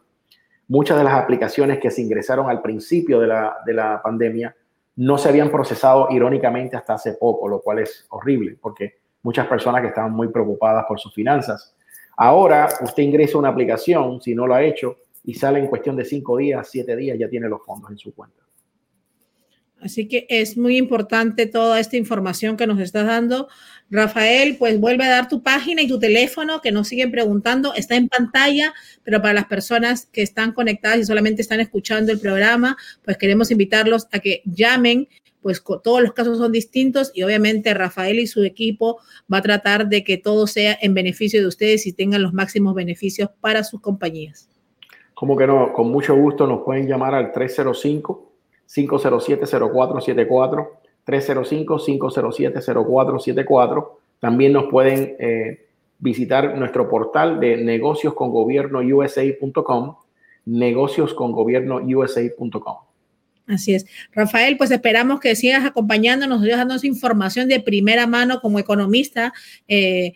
muchas de las aplicaciones que se ingresaron al principio de la, de la pandemia no se habían procesado irónicamente hasta hace poco, lo cual es horrible porque muchas personas que estaban muy preocupadas por sus finanzas. Ahora usted ingresa una aplicación, si no lo ha hecho, y sale en cuestión de cinco días, siete días, ya tiene los fondos en su cuenta. Así que es muy importante toda esta información que nos estás dando. Rafael, pues vuelve a dar tu página y tu teléfono que nos siguen preguntando. Está en pantalla, pero para las personas que están conectadas y solamente están escuchando el programa, pues queremos invitarlos a que llamen, pues todos los casos son distintos y obviamente Rafael y su equipo va a tratar de que todo sea en beneficio de ustedes y tengan los máximos beneficios para sus compañías. Como que no, con mucho gusto nos pueden llamar al 305 507-0474, 305-507-0474. También nos pueden eh, visitar nuestro portal de negocioscongobierno.usa.com, negocioscongobierno.usa.com. Así es. Rafael, pues esperamos que sigas acompañándonos, dándonos información de primera mano como economista. Eh,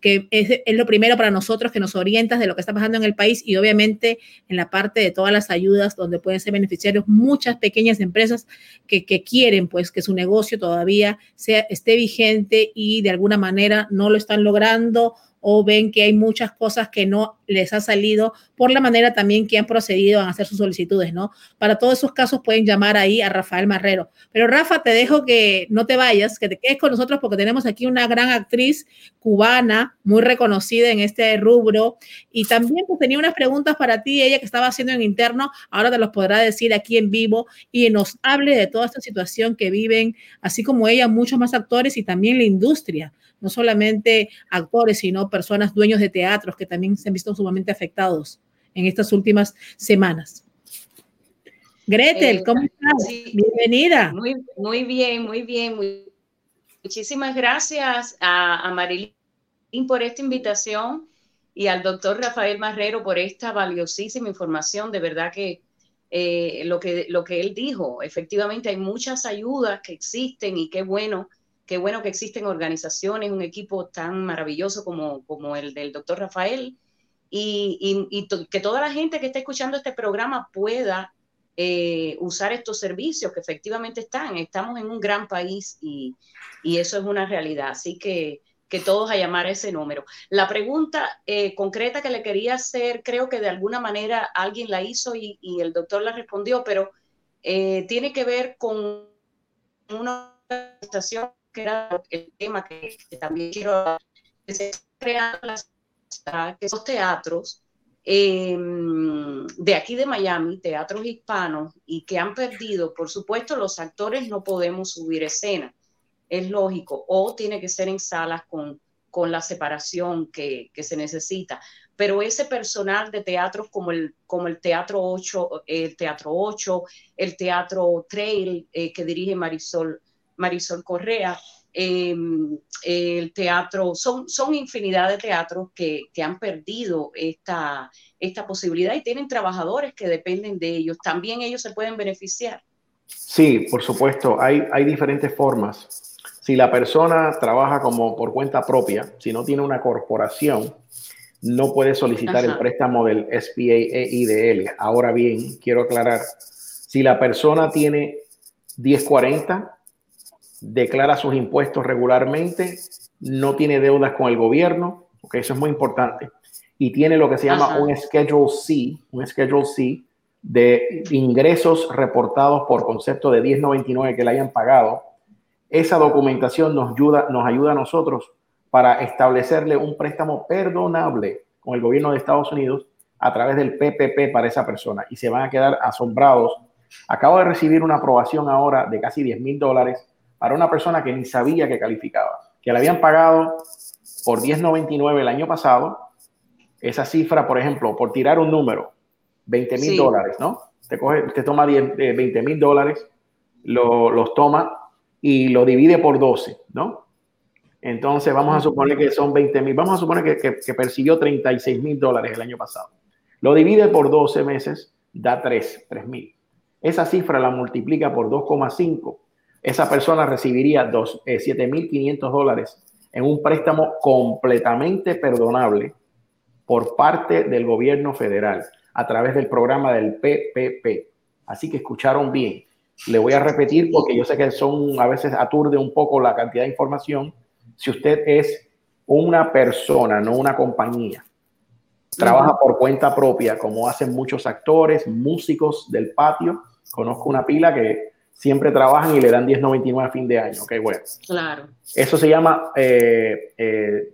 que es, lo primero para nosotros que nos orientas de lo que está pasando en el país y obviamente en la parte de todas las ayudas donde pueden ser beneficiarios muchas pequeñas empresas que, que quieren pues que su negocio todavía sea, esté vigente y de alguna manera no lo están logrando o ven que hay muchas cosas que no les ha salido por la manera también que han procedido a hacer sus solicitudes, ¿no? Para todos esos casos pueden llamar ahí a Rafael Marrero. Pero Rafa, te dejo que no te vayas, que te quedes con nosotros porque tenemos aquí una gran actriz cubana, muy reconocida en este rubro. Y también pues, tenía unas preguntas para ti, ella que estaba haciendo en interno, ahora te los podrá decir aquí en vivo y nos hable de toda esta situación que viven, así como ella, muchos más actores y también la industria no solamente actores, sino personas dueños de teatros que también se han visto sumamente afectados en estas últimas semanas. Gretel, eh, ¿cómo estás? Bienvenida. Muy, muy bien, muy bien. muchísimas gracias a, a Marilyn por esta invitación y al doctor Rafael Marrero por esta valiosísima información. De verdad que eh, lo, que lo que él dijo, efectivamente hay muchas ayudas que existen y qué bueno qué bueno que existen organizaciones, un equipo tan maravilloso como, como el del doctor Rafael, y, que toda la gente que está escuchando este programa pueda eh, usar estos servicios que efectivamente están. Estamos en un gran país y, eso es una realidad. Así que, que todos a llamar a ese número. La pregunta eh, concreta que le quería hacer, creo que de alguna manera alguien la hizo y, el doctor la respondió, pero eh, tiene que ver con una organización que era el tema que, también quiero las, esos teatros em, de aquí de Miami, teatros hispanos, y que han perdido, por supuesto, los actores no podemos subir escena, es lógico, o tiene que ser en salas con, con la separación que, que, se necesita. Pero ese personal de teatros como el, como el Teatro 8, el Teatro 8, el Teatro Trail eh, que dirige Marisol Marisol Correa, em, el teatro, son, son infinidad de teatros que, han perdido esta, esta posibilidad y tienen trabajadores que dependen de ellos. También ellos se pueden beneficiar. Sí, por supuesto, hay, hay diferentes formas. Si la persona trabaja como por cuenta propia, si no tiene una corporación, no puede solicitar el préstamo del SPA EIDL. Ahora bien, quiero aclarar, si la persona tiene 1040, declara sus impuestos regularmente, no tiene deudas con el gobierno, porque eso es muy importante, y tiene lo que se llama un Schedule C, un Schedule C de ingresos reportados por concepto de 1099 que le hayan pagado. Esa documentación nos ayuda, nos ayuda a nosotros para establecerle un préstamo perdonable con el gobierno de Estados Unidos a través del PPP para esa persona y se van a quedar asombrados. Acabo de recibir una aprobación ahora de casi 10 mil dólares para una persona que ni sabía que calificaba, que le habían pagado por 10.99 el año pasado, esa cifra, por ejemplo, por tirar un número, 20 mil dólares, ¿no? Te, coge, te toma 20 mil dólares los toma y lo divide por 12, ¿no? Entonces vamos a suponer que son 20 mil, vamos a suponer que, que, persiguió 36 mil dólares el año pasado. Lo divide por 12 meses, da 3, 3 mil. Esa cifra la multiplica por 2,5. Esa persona recibiría 7.500 eh, dólares en un préstamo completamente perdonable por parte del gobierno federal a través del programa del PPP. Así que escucharon bien. Le voy a repetir porque yo sé que son a veces aturde un poco la cantidad de información. Si usted es una persona, no una compañía, trabaja por cuenta propia, como hacen muchos actores, músicos del patio. Conozco una pila que siempre trabajan y le dan 10.99 a fin de año. Ok, bueno. Claro. Eso se llama eh, eh,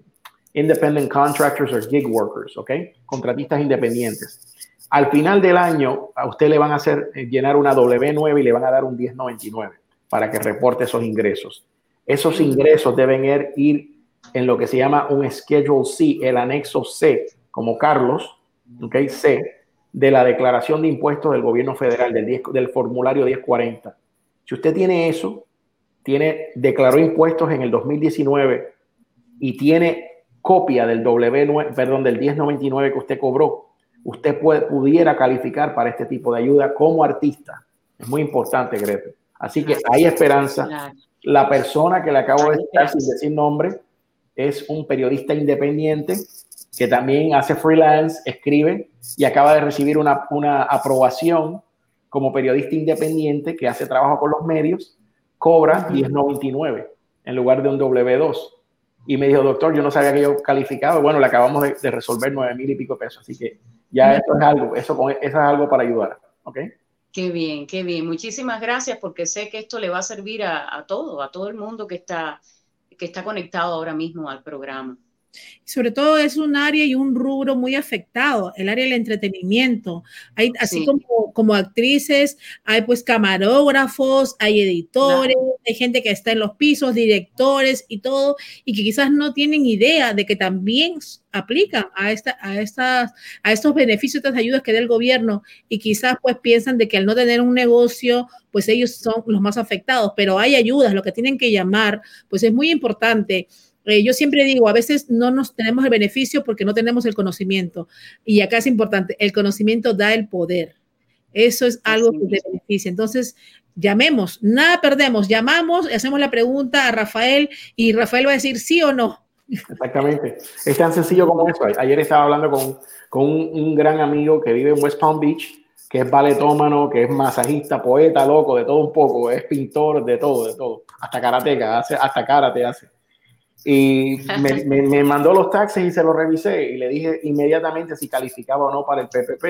Independent Contractors or Gig Workers, ¿ok? Contratistas independientes. Al final del año, a usted le van a hacer eh, llenar una W9 y le van a dar un 1099 para que reporte esos ingresos. Esos ingresos deben ir en lo que se llama un Schedule C, el anexo C, como Carlos, ¿ok? C, de la declaración de impuestos del gobierno federal, del, del formulario 1040. Si usted tiene eso, tiene, declaró impuestos en el 2019 y tiene copia del W9, perdón, del 1099 que usted cobró, usted puede, pudiera calificar para este tipo de ayuda como artista. Es muy importante, Greta. Así que hay esperanza. La persona que le acabo de citar sin decir nombre es un periodista independiente que también hace freelance, escribe y acaba de recibir una, una aprobación como periodista independiente que hace trabajo con los medios, cobra 10.99 en lugar de un W2. Y me dijo, doctor, yo no sabía que yo calificaba. Bueno, le acabamos de, de resolver nueve mil y pico pesos. Así que ya eso es algo, eso, eso es algo para ayudar. ¿Ok? Qué bien, qué bien. Muchísimas gracias porque sé que esto le va a servir a, a todo, a todo el mundo que está, que está conectado ahora mismo al programa. Sobre todo es un área y un rubro muy afectado, el área del entretenimiento. Hay, así como, como actrices, hay pues camarógrafos, hay editores, hay gente que está en los pisos, directores y todo, y que quizás no tienen idea de que también aplican a, esta, a, estas, a estos beneficios, estas ayudas que da el gobierno, y quizás pues piensan de que al no tener un negocio, pues ellos son los más afectados, pero hay ayudas, lo que tienen que llamar, pues es muy importante eh, yo siempre digo, a veces no nos tenemos el beneficio porque no tenemos el conocimiento. Y acá es importante, el conocimiento da el poder. Eso es algo que te beneficia. Entonces, llamemos, nada perdemos, llamamos, hacemos la pregunta a Rafael y Rafael va a decir sí o no. Exactamente. Es tan sencillo como eso. Ayer estaba hablando con, con un, un, gran amigo que vive en West Palm Beach, que es baletómano, que es masajista, poeta, loco, de todo un poco, es pintor, de todo, de todo. Hasta karateca, hace, hasta karate hace. Y me, me, mandó los taxes y se los revisé y le dije inmediatamente si calificaba o no para el PPP.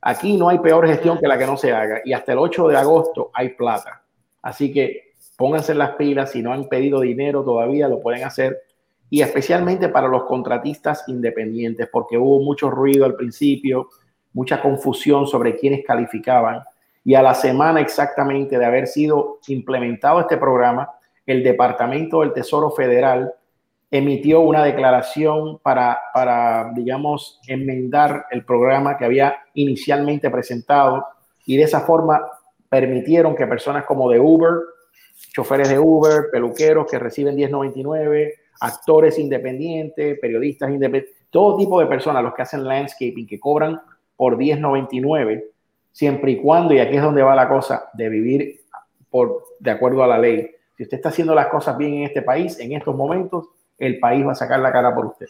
Aquí no hay peor gestión que la que no se haga y hasta el 8 de agosto hay plata. Así que pónganse las pilas, si no han pedido dinero todavía lo pueden hacer y especialmente para los contratistas independientes porque hubo mucho ruido al principio, mucha confusión sobre quiénes calificaban y a la semana exactamente de haber sido implementado este programa, el Departamento del Tesoro Federal emitió una declaración para, para, digamos, enmendar el programa que había inicialmente presentado y de esa forma permitieron que personas como de Uber, choferes de Uber, peluqueros que reciben 1099, actores independientes, periodistas independientes, todo tipo de personas, los que hacen landscaping, que cobran por 1099, siempre y cuando, y aquí es donde va la cosa, de vivir por, de acuerdo a la ley. Si usted está haciendo las cosas bien en este país, en estos momentos, el país va a sacar la cara por usted.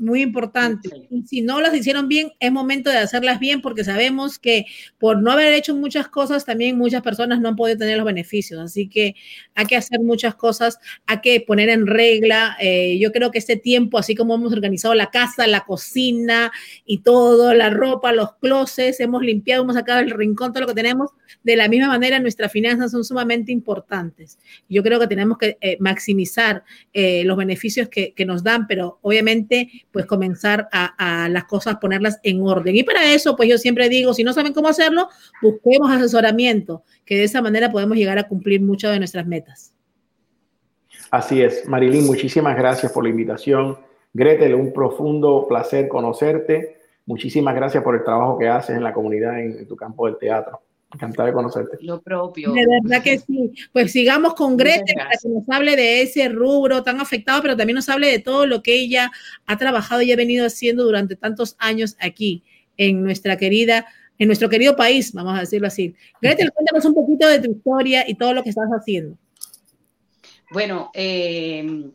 Muy importante. si no las hicieron bien, es momento de hacerlas bien porque sabemos que por no haber hecho muchas cosas, también muchas personas no han podido tener los beneficios. Así que hay que hacer muchas cosas, hay que poner en regla. Eh, yo creo que este tiempo, así como hemos organizado la casa, la cocina y todo, la ropa, los closets, hemos limpiado, hemos sacado el rincón, todo lo que tenemos, de la misma manera nuestras finanzas son sumamente importantes. Yo creo que tenemos que eh, maximizar eh, los beneficios que, que nos dan, pero obviamente pues comenzar a, las cosas, ponerlas en orden. Y para eso, pues yo siempre digo, si no saben cómo hacerlo, busquemos asesoramiento, que de esa manera podemos llegar a cumplir muchas de nuestras metas. Así es, Marilyn, muchísimas gracias por la invitación. Gretel, un profundo placer conocerte. Muchísimas gracias por el trabajo que haces en la comunidad en, tu campo del teatro. Encantado de conocerte. Lo propio. De verdad que sí. Pues sigamos con Greta para que nos hable de ese rubro tan afectado, pero también nos hable de todo lo que ella ha trabajado y ha venido haciendo durante tantos años aquí en nuestra querida, en nuestro querido país, vamos a decirlo así. Greta, cuéntanos un poquito de tu historia y todo lo que estás haciendo. Bueno, eh,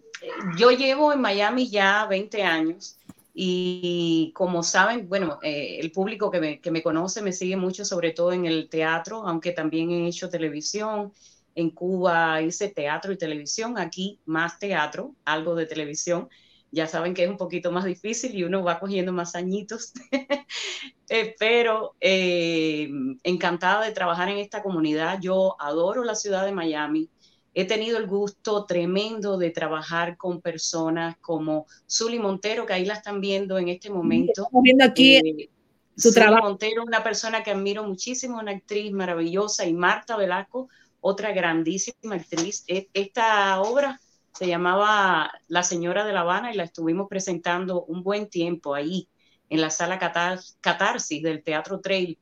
yo llevo en Miami ya 20 años y como saben, bueno, eh, el público que me, que me, conoce me sigue mucho, sobre todo en el teatro, aunque también he hecho televisión. En Cuba hice teatro y televisión, aquí más teatro, algo de televisión. Ya saben que es un poquito más difícil y uno va cogiendo más añitos, eh, pero eh, encantada de trabajar en esta comunidad. Yo adoro la ciudad de Miami He tenido el gusto tremendo de trabajar con personas como Zully Montero, que ahí la están viendo en este momento. Estamos viendo aquí eh, su trabajo. Montero, una persona que admiro muchísimo, una actriz maravillosa, y Marta Velasco, otra grandísima actriz. E, esta obra se llamaba La Señora de La Habana y la estuvimos presentando un buen tiempo ahí, en la sala Catarsis del Teatro Trail,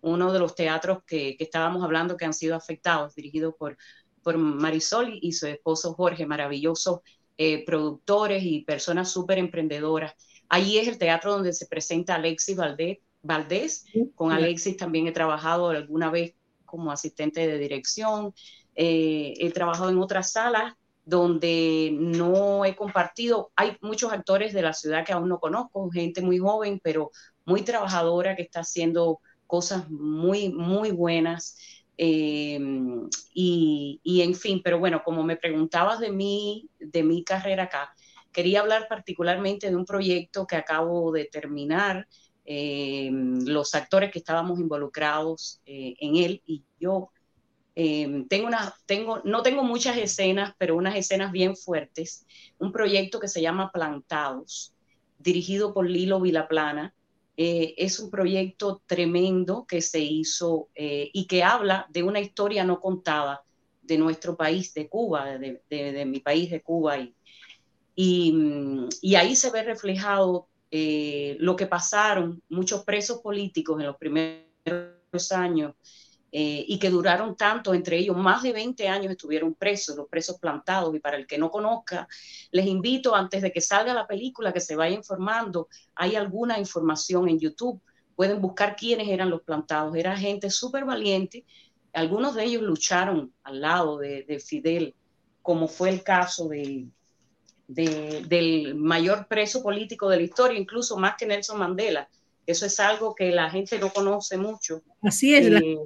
uno de los teatros que, que estábamos hablando que han sido afectados, dirigido por por Marisol y su esposo Jorge, maravillosos eh, productores y personas súper emprendedoras. Allí es el teatro donde se presenta Alexis Valdés. Valdés. Con Alexis también he trabajado alguna vez como asistente de dirección. Eh, he trabajado en otras salas donde no he compartido. Hay muchos actores de la ciudad que aún no conozco, gente muy joven, pero muy trabajadora que está haciendo cosas muy, muy buenas. Em, y, y, en fin, pero bueno, como me preguntabas de mí, de mi carrera acá, quería hablar particularmente de un proyecto que acabo de terminar, em, los actores que estábamos involucrados eh, en él y yo. Em, tengo una, tengo, no tengo muchas escenas, pero unas escenas bien fuertes. Un proyecto que se llama Plantados, dirigido por Lilo Vilaplana, eh, es un proyecto tremendo que se hizo eh, y que habla de una historia no contada de nuestro país, de Cuba, de, mi país, de Cuba. Y, y, ahí se ve reflejado eh, lo que pasaron muchos presos políticos en los primeros años eh, y que duraron tanto, entre ellos más de 20 años estuvieron presos, los presos plantados. Y para el que no conozca, les invito antes de que salga la película que se vaya informando. Hay alguna información en YouTube. Pueden buscar quiénes eran los plantados. Era gente súper valiente. Algunos de ellos lucharon al lado de, Fidel, como fue el caso de, del mayor preso político de la historia, incluso más que Nelson Mandela. Eso es algo que la gente no conoce mucho. Así es. Eh,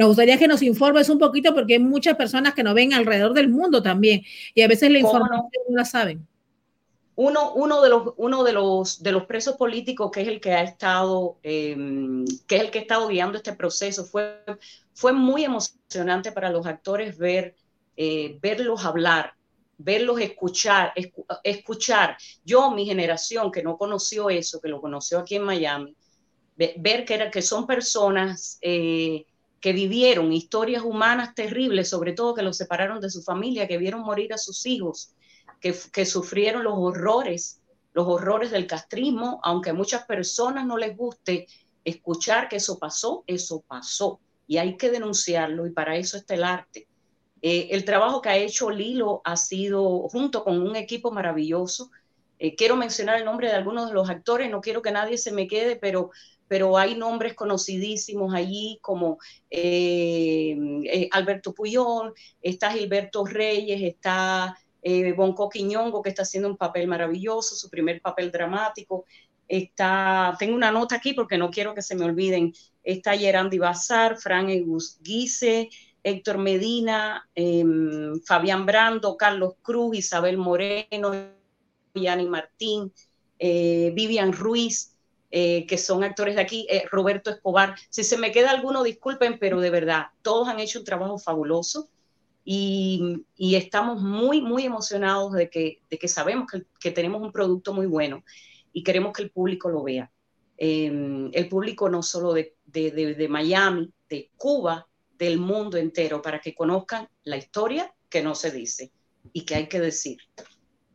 nos gustaría que nos informes un poquito porque hay muchas personas que nos ven alrededor del mundo también y a veces la información no? la saben. Uno, uno, de los, uno de, los, de los presos políticos que es el que ha estado, em, que es el que ha estado guiando este proceso, fue, fue muy emocionante para los actores ver, eh, verlos hablar, verlos escuchar, escuchar. Yo, mi generación que no conoció eso, que lo conoció aquí en Miami, ver que, era, que son personas eh, que vivieron historias humanas terribles, sobre todo que los separaron de su familia, que vieron morir a sus hijos, que, sufrieron los horrores, los horrores del castrismo, aunque a muchas personas no les guste escuchar que eso pasó, eso pasó y hay que denunciarlo y para eso está el arte. Eh, el trabajo que ha hecho Lilo ha sido, junto con un equipo maravilloso, eh, quiero mencionar el nombre de algunos de los actores, no quiero que nadie se me quede, pero pero hay nombres conocidísimos allí como eh, eh, Alberto Puyol, está Gilberto Reyes, está eh, Bonco Quiñongo, que está haciendo un papel maravilloso, su primer papel dramático. Está, tengo una nota aquí porque no quiero que se me olviden. Está Yerandi Bazar, Fran Guise, Héctor Medina, em, Fabián Brando, Carlos Cruz, Isabel Moreno, Yani Martín, Vivian Ruiz, eh, que son actores de aquí, eh, Roberto Escobar. Si se me queda alguno, disculpen, pero de verdad, todos han hecho un trabajo fabuloso y, estamos muy, muy emocionados de que, de que sabemos que, tenemos un producto muy bueno y queremos que el público lo vea. Em, el público no solo de, de Miami, de Cuba, del mundo entero, para que conozcan la historia que no se dice y que hay que decir.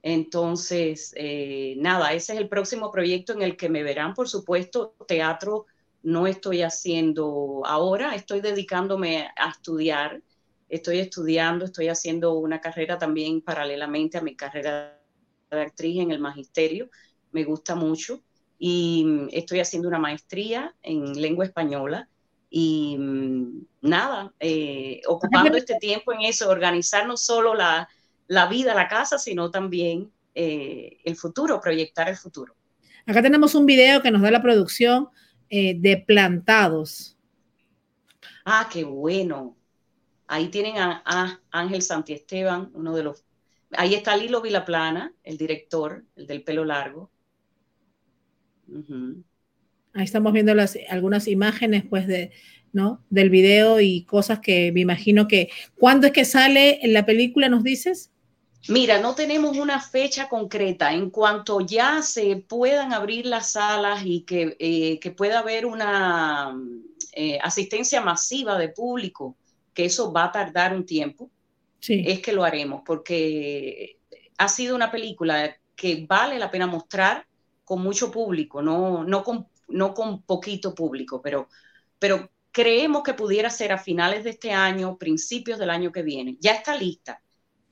Entonces, eh, nada, ese es el próximo proyecto en el que me verán, por supuesto, teatro no estoy haciendo ahora, estoy dedicándome a estudiar, estoy estudiando, estoy haciendo una carrera también paralelamente a mi carrera de actriz en el magisterio, me gusta mucho y estoy haciendo una maestría en lengua española y mm, nada, eh, ocupando este tiempo en eso, organizar no solo la, la vida, la casa, sino también eh, el futuro, proyectar el futuro. Acá tenemos un video que nos da la producción eh, de plantados. Ah, qué bueno. Ahí tienen a, Ángel Santiesteban, uno de los... Ahí está Lilo Vilaplana, el director, el del pelo largo. Ahí estamos viendo las, algunas imágenes, pues, de, ¿no? Del video y cosas que me imagino que... ¿Cuándo es que sale en la película, nos dices? Mira, no tenemos una fecha concreta. En cuanto ya se puedan abrir las salas y que, eh, pueda haber una eh, asistencia masiva de público, que eso va a tardar un tiempo, es que lo haremos, porque ha sido una película que vale la pena mostrar con mucho público, no, no, con, no con poquito público, pero, pero creemos que pudiera ser a finales de este año, principios del año que viene. Ya está lista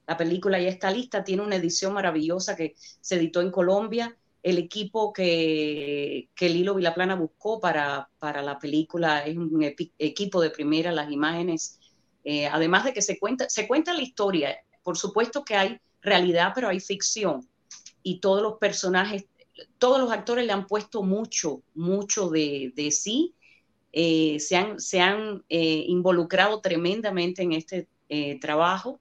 la película ya está lista, tiene una edición maravillosa que se editó en Colombia. El equipo que, que Lilo Vilaplana buscó para, para la película es un equipo de primera, las imágenes, eh, además de que se cuenta, se cuenta la historia. Por supuesto que hay realidad, pero hay ficción. Y todos los personajes, todos los actores le han puesto mucho, mucho de, de sí. Eh, se han, se han eh, involucrado tremendamente en este trabajo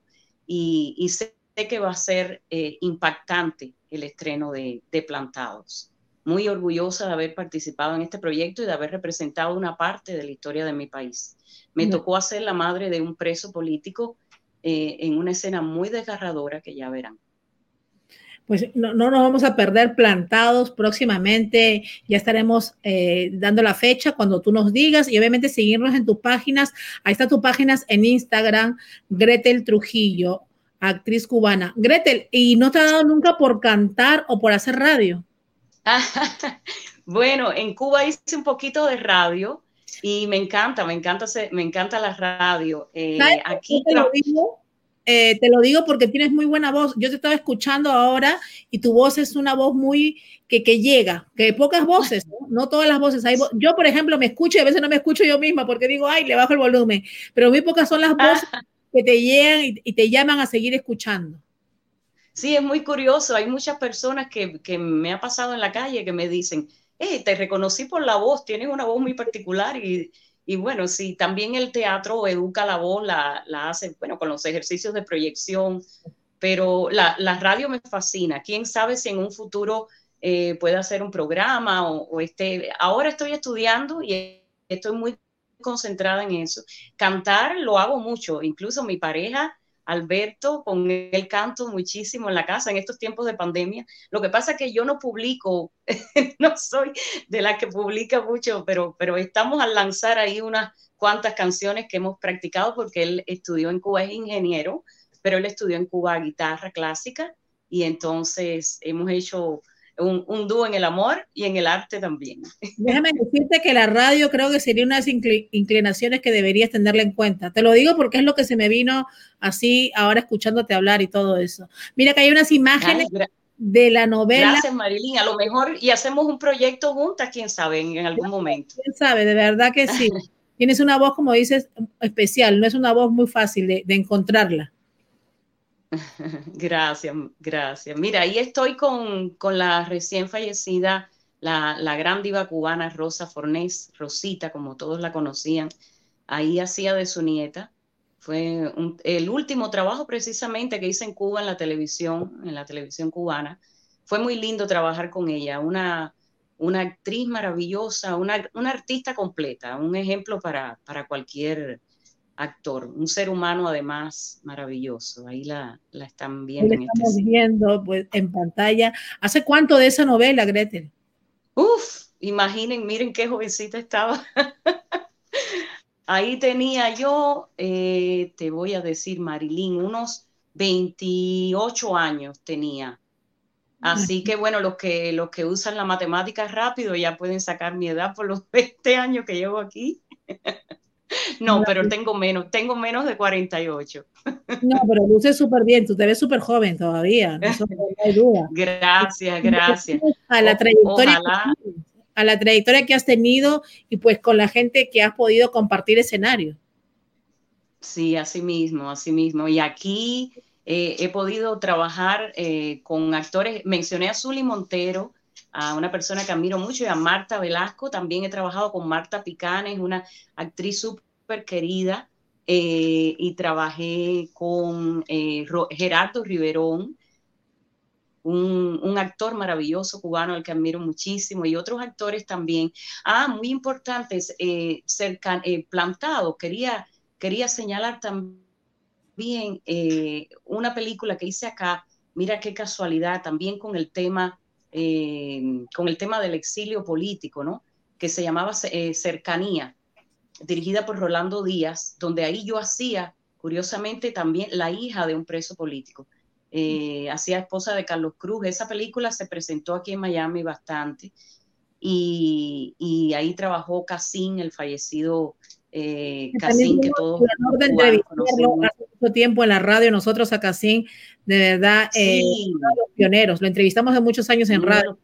y, sé que va a ser eh, impactante el estreno de, Plantados. Muy orgullosa de haber participado en este proyecto y de haber representado una parte de la historia de mi país. Me tocó hacer la madre de un preso político eh, en una escena muy desgarradora que ya verán pues no, nos vamos a perder plantados próximamente. Ya estaremos eh, dando la fecha cuando tú nos digas y obviamente seguirnos en tus páginas. Ahí está tus páginas en Instagram, Gretel Trujillo, actriz cubana. Gretel, ¿y no te ha dado nunca por cantar o por hacer radio? bueno, en Cuba hice un poquito de radio y me encanta, me encanta, me encanta la radio. Eh, aquí te lo digo? Eh, te lo digo porque tienes muy buena voz. Yo te estaba escuchando ahora y tu voz es una voz muy que, que llega, que pocas voces, ¿no? todas las voces. Hay yo, por ejemplo, me escucho y a veces no me escucho yo misma porque digo, ay, le bajo el volumen, pero muy pocas son las voces que te llegan y, te llaman a seguir escuchando. Sí, es muy curioso. Hay muchas personas que, que me ha pasado en la calle que me dicen, eh, te reconocí por la voz, tienes una voz muy particular y, y bueno, sí, también el teatro educa la voz, la, la hace, bueno, con los ejercicios de proyección, pero la, la radio me fascina. ¿Quién sabe si en un futuro eh, pueda hacer un programa o, o este, ahora estoy estudiando y estoy muy concentrada en eso. Cantar lo hago mucho, incluso mi pareja Alberto, con el canto muchísimo en la casa en estos tiempos de pandemia. Lo que pasa es que yo no publico, no soy de las que publica mucho, pero, pero estamos a lanzar ahí unas cuantas canciones que hemos practicado porque él estudió en Cuba, es ingeniero, pero él estudió en Cuba guitarra clásica y entonces hemos hecho un, dúo en el amor y en el arte también. Déjame decirte que la radio creo que sería unas inclinaciones que deberías tenerla en cuenta. Te lo digo porque es lo que se me vino así ahora escuchándote hablar y todo eso. Mira que hay unas imágenes de la novela. Gracias, Marilyn. A lo mejor y hacemos un proyecto juntas, quién sabe, en, algún momento. Quién sabe, de verdad que sí. Tienes una voz, como dices, especial, no es una voz muy fácil de encontrarla. Gracias, gracias. Mira, ahí estoy con, la recién fallecida, la, gran diva cubana Rosa Fornés, Rosita, como todos la conocían. Ahí hacía de su nieta. Fue el último trabajo precisamente que hice en Cuba en la televisión, en la televisión cubana. Fue muy lindo trabajar con ella, una, una actriz maravillosa, una, una artista completa, un ejemplo para, para cualquier actor, un ser humano además maravilloso. Ahí la, la están viendo. En este estamos viendo pues, en pantalla. ¿Hace cuánto de esa novela, Gretel? Uf, imaginen, miren qué jovencita estaba. Ahí tenía yo, eh, te voy a decir, Marilyn, unos 28 años tenía. Así que bueno, los que, los que usan la matemática rápido ya pueden sacar mi edad por los 20 años que llevo aquí. No, pero tengo menos, tengo menos de 48. No, pero luce súper bien, tú te ves súper joven todavía, no, hay duda. Gracias, gracias. A la trayectoria, a la trayectoria que has tenido y pues con la gente que has podido compartir escenario. Sí, así mismo, así mismo. Y aquí eh, he podido trabajar eh, con actores, mencioné a Zully Montero, a una persona que admiro mucho, y a Marta Velasco, también he trabajado con Marta Picanes, una actriz súper querida, eh, y trabajé con Gerardo Riverón, un, un, actor maravilloso cubano al que admiro muchísimo, y otros actores también. Ah, muy importantes, cerca, plantado, quería, quería señalar también eh, una película que hice acá, mira qué casualidad, también con el tema, eh, con el tema del exilio político, ¿no? Que se llamaba eh, Cercanía, dirigida por Rolando Díaz, donde ahí yo hacía, curiosamente, también la hija de un preso político. hacía esposa de Carlos Cruz. Esa película se presentó aquí en Miami bastante. Y, y ahí trabajó Casín, el fallecido eh, Casín, que todos mucho tiempo en la radio, nosotros a Casín, de verdad, eh, los pioneros, lo entrevistamos hace muchos años en radio,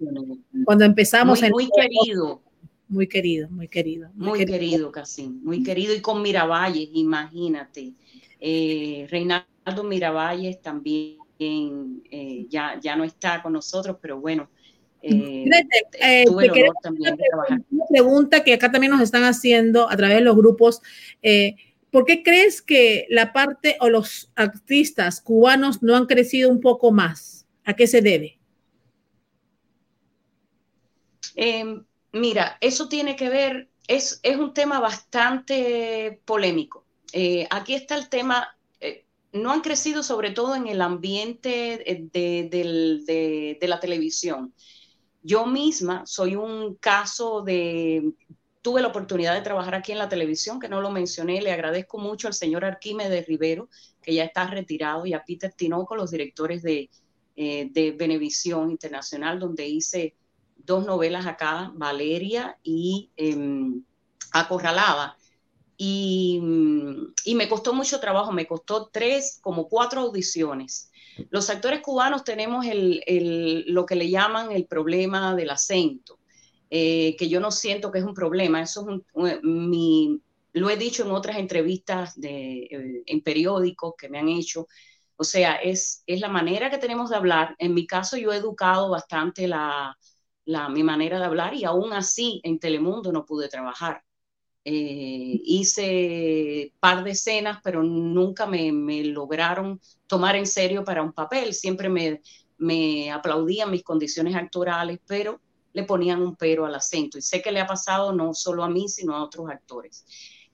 cuando empezamos muy, Muy querido. Muy querido, muy querido. Muy, querido, Casín, muy querido, y con Miravalles, imagínate. Eh, Reinaldo Miravalles también eh, ya, ya no está con nosotros, pero bueno, eh, eh una pregunta que acá también nos están haciendo a través de los grupos. Eh, ¿Por qué crees que la parte o los artistas cubanos no han crecido un poco más? ¿A qué se debe? Em, mira, eso tiene que ver, es, es un tema bastante polémico. Eh, aquí está el tema no han crecido sobre todo en el ambiente de, la televisión. Yo misma soy un caso de, tuve la oportunidad de trabajar aquí en la televisión, que no lo mencioné, le agradezco mucho al señor Arquímedes Rivero, que ya está retirado, y a Peter Tinoco, los directores de, eh, de Venevisión Internacional, donde hice dos novelas acá, Valeria y em, Acorralada. Y, y, me costó mucho trabajo, me costó tres, como cuatro audiciones. Los actores cubanos tenemos lo que le llaman el problema del acento, eh, que yo no siento que es un problema, eso es mi, lo he dicho en otras entrevistas de, eh, en periódicos que me han hecho, o sea, es, es la manera que tenemos de hablar. En mi caso yo he educado bastante la, la, mi manera de hablar y aún así en Telemundo no pude trabajar. Eh, hice par de escenas, pero nunca me, lograron tomar en serio para un papel. Siempre me, me aplaudían mis condiciones actorales, pero le ponían un pero al acento. Y sé que le ha pasado no solo a mí, sino a otros actores.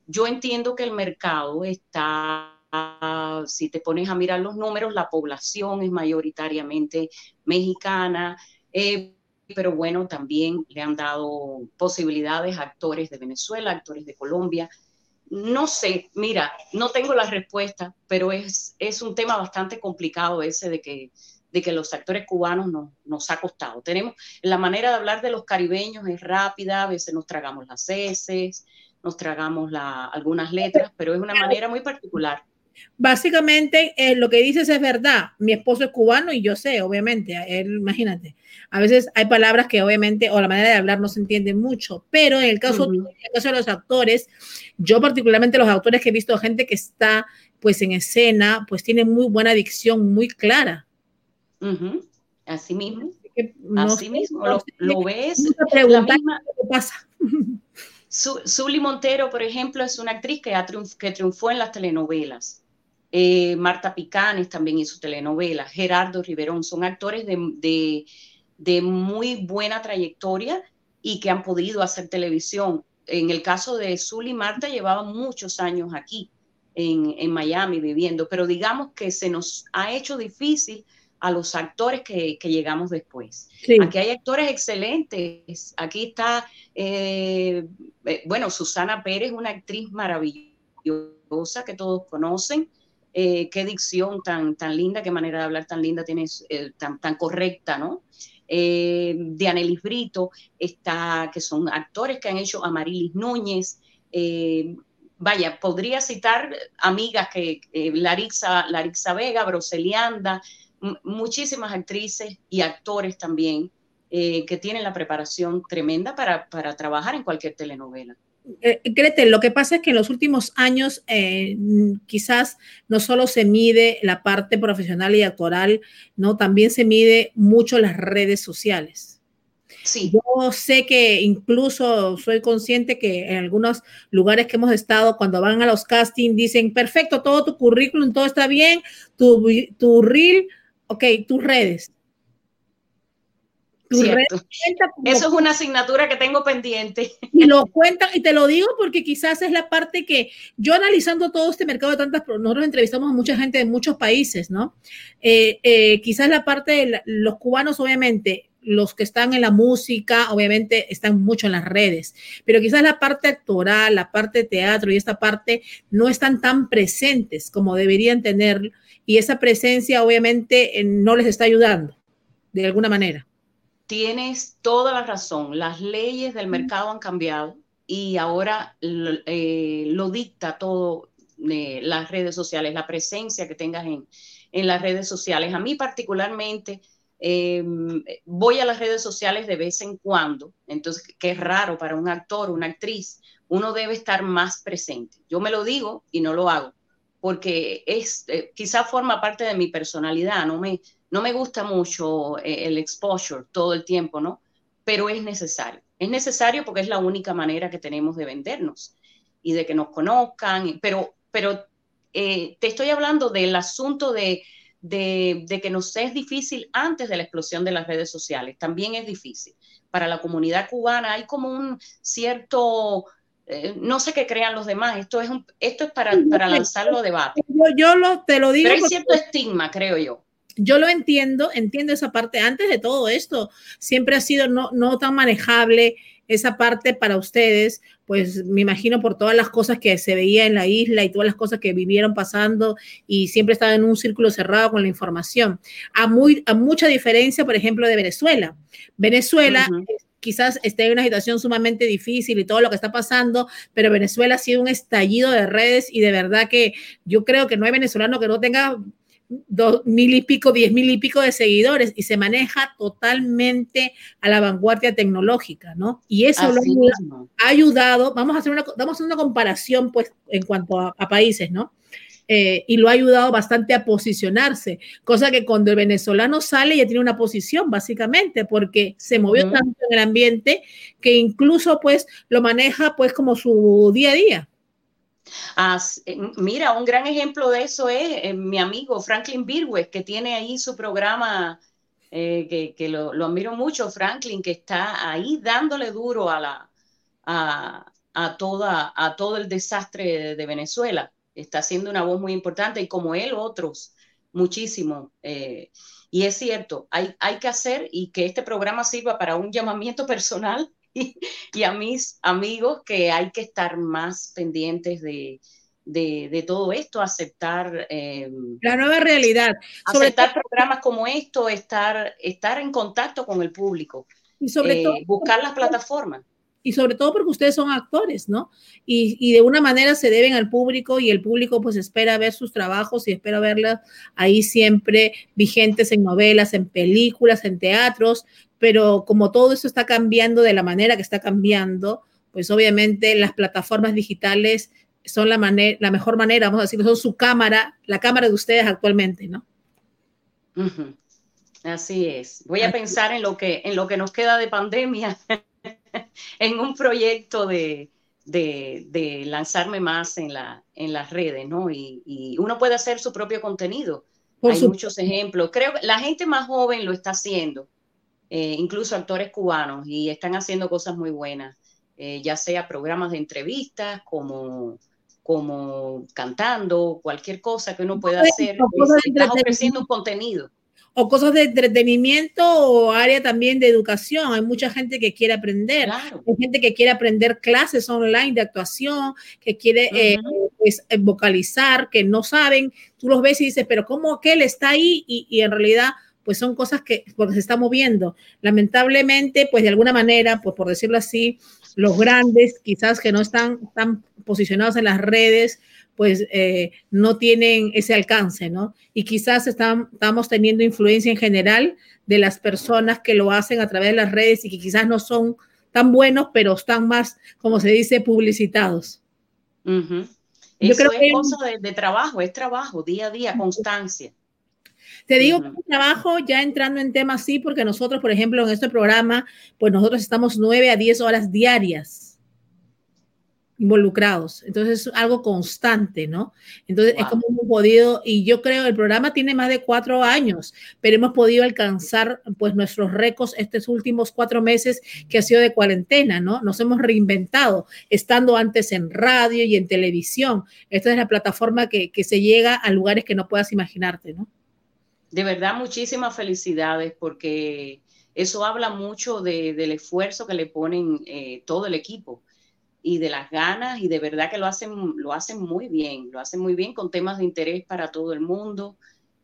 Yo entiendo que el mercado está, si te pones a mirar los números, la población es mayoritariamente mexicana. Eh, pero bueno, también le han dado posibilidades a actores de Venezuela, actores de Colombia. No sé, mira, no tengo la respuesta, pero es, es un tema bastante complicado ese de que, de que los actores cubanos no, nos ha costado. Tenemos, la manera de hablar de los caribeños es rápida, a veces nos tragamos las heces, nos tragamos la, algunas letras, pero es una manera muy particular. Básicamente, eh, lo que dices es verdad. Mi esposo es cubano y yo sé, obviamente, él, imagínate. A veces hay palabras que obviamente, o la manera de hablar no se entiende mucho, pero en el caso, en el caso de los actores, yo particularmente los autores que he visto, gente que está pues en escena, pues tiene muy buena dicción, muy clara. Así mismo. Así mismo, lo, ves. La misma... ¿Qué pasa? Zuli Montero, por ejemplo, es una actriz que, que triunfó en las telenovelas eh, Marta Picanes también hizo telenovela, Gerardo Riverón, son actores de, muy buena trayectoria y que han podido hacer televisión. En el caso de Zul y Marta llevaban muchos años aquí en, Miami viviendo, pero digamos que se nos ha hecho difícil a los actores que, llegamos después. Aquí hay actores excelentes. Aquí está, eh, eh, bueno, Susana Pérez, una actriz maravillosa que todos conocen. Eh, qué dicción tan, tan linda, qué manera de hablar tan linda tienes, eh, tan, tan correcta, ¿no? Eh, Dianelis Brito, está, que son actores que han hecho Amarilis Núñez. Eh, vaya, podría citar amigas que eh, Larissa, Vega, Broselianda, muchísimas actrices y actores también eh, que tienen la preparación tremenda para, para trabajar en cualquier telenovela. Eh, Gretel, lo que pasa es que en los últimos años eh, quizás no solo se mide la parte profesional y actoral, no, también se mide mucho las redes sociales. Sí. Yo sé que incluso soy consciente que en algunos lugares que hemos estado, cuando van a los castings, dicen, perfecto, todo tu currículum, todo está bien, tu, tu reel, ok, tus redes. Eso es una asignatura que tengo pendiente. Y lo cuentan, y te lo digo porque quizás es la parte que yo analizando todo este mercado de tantas, nosotros entrevistamos a mucha gente de muchos países, ¿no? Eh, eh, quizás la parte de los cubanos, obviamente, los que están en la música, obviamente, están mucho en las redes, pero quizás la parte actoral, la parte de teatro y esta parte no están tan presentes como deberían tener, y esa presencia, obviamente, no les está ayudando de alguna manera. Tienes toda la razón. Las leyes del mercado han cambiado y ahora eh, lo dicta todo eh, las redes sociales, la presencia que tengas en, en las redes sociales. A mí particularmente em, voy a las redes sociales de vez en cuando, entonces, qué es raro para un actor, una actriz, uno debe estar más presente. Yo me lo digo y no lo hago, porque es, eh, quizá forma parte de mi personalidad, no me, no me gusta mucho eh, el exposure todo el tiempo, ¿no? Pero es necesario. Es necesario porque es la única manera que tenemos de vendernos y de que nos conozcan. Pero, pero eh, te estoy hablando del asunto de, que nos es difícil antes de la explosión de las redes sociales. También es difícil. Para la comunidad cubana hay como un cierto eh, no sé qué crean los demás, esto es, esto es para, para lanzarlo a debate. Yo, lo, te lo digo. Pero hay cierto estigma, creo yo yo lo entiendo, entiendo esa parte. Antes de todo esto, siempre ha sido no, no tan manejable esa parte para ustedes, pues me imagino por todas las cosas que se veía en la isla y todas las cosas que vivieron pasando y siempre estaba en un círculo cerrado con la información. A, muy, a mucha diferencia, por ejemplo, de Venezuela. Venezuela quizás esté en una situación sumamente difícil y todo lo que está pasando, pero Venezuela ha sido un estallido de redes y de verdad que yo creo que no hay venezolano que no tenga dos mil y pico, diez mil y pico de seguidores y se maneja totalmente a la vanguardia tecnológica, ¿no? Y eso lo ha ayudado, vamos a hacer una, vamos a hacer una comparación, pues, en cuanto a, países, ¿no? Eh, y lo ha ayudado bastante a posicionarse, cosa que cuando el venezolano sale ya tiene una posición, básicamente, porque se movió tanto en el ambiente que incluso, pues, lo maneja, pues, como su día a día. Eh, mira, un gran ejemplo de eso es eh, mi amigo Franklin Birwes, que tiene ahí su programa, eh, que, lo, admiro mucho, Franklin, que está ahí dándole duro a, la, a, toda, a todo el desastre de, Venezuela. Está haciendo una voz muy importante y como él, otros, muchísimo. y es cierto, hay, hay que hacer y que este programa sirva para un llamamiento personal y, a mis amigos que hay que estar más pendientes de, de, todo esto, aceptar eh, la nueva realidad, aceptar programas como esto, estar, estar en contacto con el público y sobre eh, todo buscar las plataformas. Y sobre todo porque ustedes son actores, ¿no? Y, y, de una manera se deben al público y el público pues espera ver sus trabajos y espera verlas ahí siempre vigentes en novelas, en películas, en teatros, pero como todo eso está cambiando de la manera que está cambiando, pues obviamente las plataformas digitales son la, manera, la mejor manera, vamos a decir, son su cámara, la cámara de ustedes actualmente, ¿no? Así es. Voy a pensar en lo que, en lo que nos queda de pandemia, en un proyecto de, lanzarme más en, la, en las redes, ¿no? Y, uno puede hacer su propio contenido. Hay muchos ejemplos. Creo que la gente más joven lo está haciendo. Eh, incluso actores cubanos, y están haciendo cosas muy buenas, eh, ya sea programas de entrevistas, como, como cantando, cualquier cosa que uno pueda hacer, pues, está ofreciendo un contenido. O cosas de entretenimiento o área también de educación. Hay mucha gente que quiere aprender. Hay gente que quiere aprender clases online de actuación, que quiere eh, pues, eh, vocalizar, que no saben. Tú los ves y dices, pero ¿cómo aquel está ahí? Y, y en realidad pues son cosas que, porque se está moviendo. Lamentablemente, pues de alguna manera, pues por decirlo así, los grandes, quizás que no están tan posicionados en las redes, pues eh, no tienen ese alcance, ¿no? Y quizás estamos teniendo influencia en general de las personas que lo hacen a través de las redes y que quizás no son tan buenos, pero están más, como se dice, publicitados. Yo creo es que cosa de, trabajo, es trabajo, día a día, constancia. Te digo que trabajo ya entrando en temas sí, porque nosotros, por ejemplo, en este programa, pues nosotros estamos nueve a diez horas diarias involucrados. Entonces es algo constante, ¿no? Entonces es como hemos podido, y yo creo el programa tiene más de cuatro años, pero hemos podido alcanzar pues nuestros récords estos últimos cuatro meses que ha sido de cuarentena, ¿no? Nos hemos reinventado, estando antes en radio y en televisión. Esta es la plataforma que, que se llega a lugares que no puedas imaginarte, ¿no? De verdad, muchísimas felicidades porque eso habla mucho de, del esfuerzo que le ponen eh, todo el equipo y de las ganas y de verdad que lo hacen, lo hacen muy bien, lo hacen muy bien con temas de interés para todo el mundo.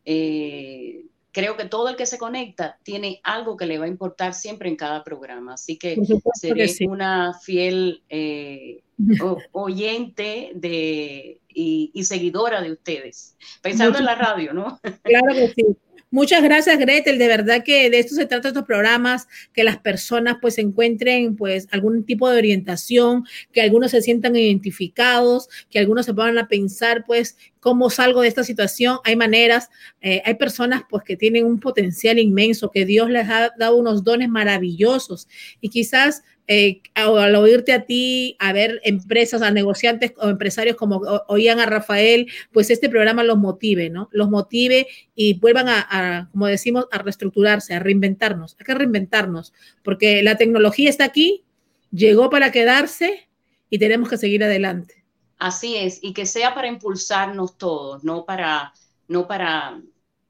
Eh, creo que todo el que se conecta tiene algo que le va a importar siempre en cada programa, así que seré una fiel eh, oyente de, y, y, seguidora de ustedes, pensando en la radio, ¿no? Claro que sí. Muchas gracias, Gretel. De verdad que de esto se trata estos programas, que las personas pues encuentren pues algún tipo de orientación, que algunos se sientan identificados, que algunos se pongan a pensar pues cómo salgo de esta situación. Hay maneras, eh, hay personas pues que tienen un potencial inmenso, que Dios les ha dado unos dones maravillosos y quizás eh, al oírte a ti, a ver empresas, a negociantes o empresarios como oían a Rafael, pues este programa los motive, ¿no? Los motive y vuelvan a, como decimos, a reestructurarse, a reinventarnos. Hay que reinventarnos, porque la tecnología está aquí, llegó para quedarse y tenemos que seguir adelante. Así es, y que sea para impulsarnos todos, no para, no para,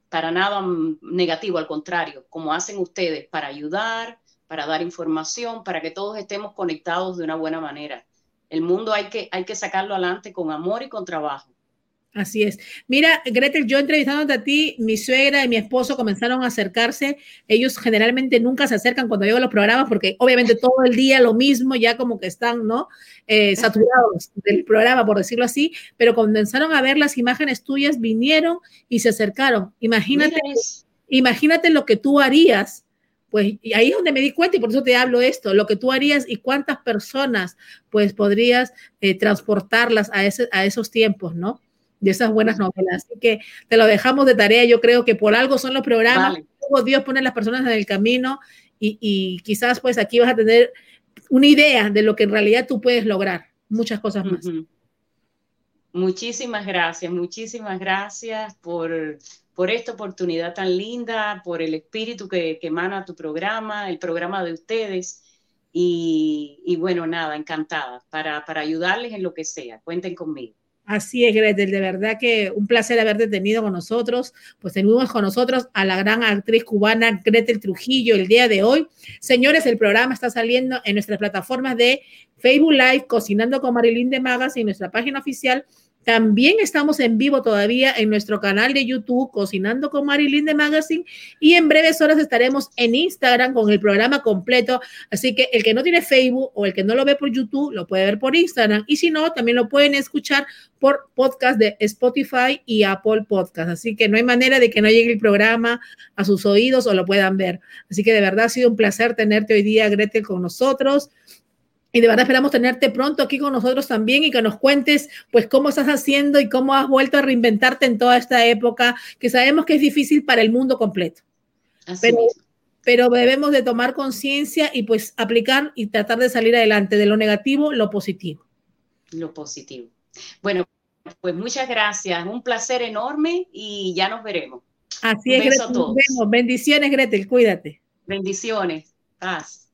para nada negativo, al contrario, como hacen ustedes, para ayudar, para dar información, para que todos estemos conectados de una buena manera. El mundo hay que, hay que sacarlo adelante con amor y con trabajo. Así es. Mira, Gretel, yo entrevistándote a ti, mi suegra y mi esposo comenzaron a acercarse. Ellos generalmente nunca se acercan cuando llego a los programas porque obviamente todo el día lo mismo, ya como que están, ¿no? Eh, saturados del programa, por decirlo así, pero comenzaron a ver las imágenes tuyas, vinieron y se acercaron. Imagínate, imagínate lo que tú harías pues y ahí es donde me di cuenta y por eso te hablo esto, lo que tú harías y cuántas personas pues podrías eh, transportarlas a, ese, a esos tiempos, ¿no? De esas buenas novelas. Así que te lo dejamos de tarea, yo creo que por algo son los programas, Dios pone a las personas en el camino y, y, quizás pues aquí vas a tener una idea de lo que en realidad tú puedes lograr, muchas cosas más. Muchísimas gracias, muchísimas gracias por por esta oportunidad tan linda, por el espíritu que, emana tu programa, el programa de ustedes. Y, bueno, nada, encantada para, para ayudarles en lo que sea. Cuenten conmigo. Así es, Gretel, de verdad que un placer haberte tenido con nosotros. Pues tenemos con nosotros a la gran actriz cubana Gretel Trujillo el día de hoy. Señores, el programa está saliendo en nuestras plataformas de Facebook Live, Cocinando con Marilyn de Magas y nuestra página oficial también estamos en vivo todavía en nuestro canal de YouTube, Cocinando con Marilyn de Magazine, y en breves horas estaremos en Instagram con el programa completo. Así que el que no tiene Facebook o el que no lo ve por YouTube, lo puede ver por Instagram. Y si no, también lo pueden escuchar por podcast de Spotify y Apple Podcast. Así que no hay manera de que no llegue el programa a sus oídos o lo puedan ver. Así que de verdad ha sido un placer tenerte hoy día, Gretel, con nosotros. Y de verdad esperamos tenerte pronto aquí con nosotros también y que nos cuentes pues cómo estás haciendo y cómo has vuelto a reinventarte en toda esta época que sabemos que es difícil para el mundo completo. pero, pero debemos de tomar conciencia y pues aplicar y tratar de salir adelante de lo negativo, lo positivo. Lo positivo. Bueno, pues muchas gracias. Un placer enorme y ya nos veremos. Así es, Gretel, Nos vemos. Bendiciones, Gretel. Cuídate. Bendiciones. Paz.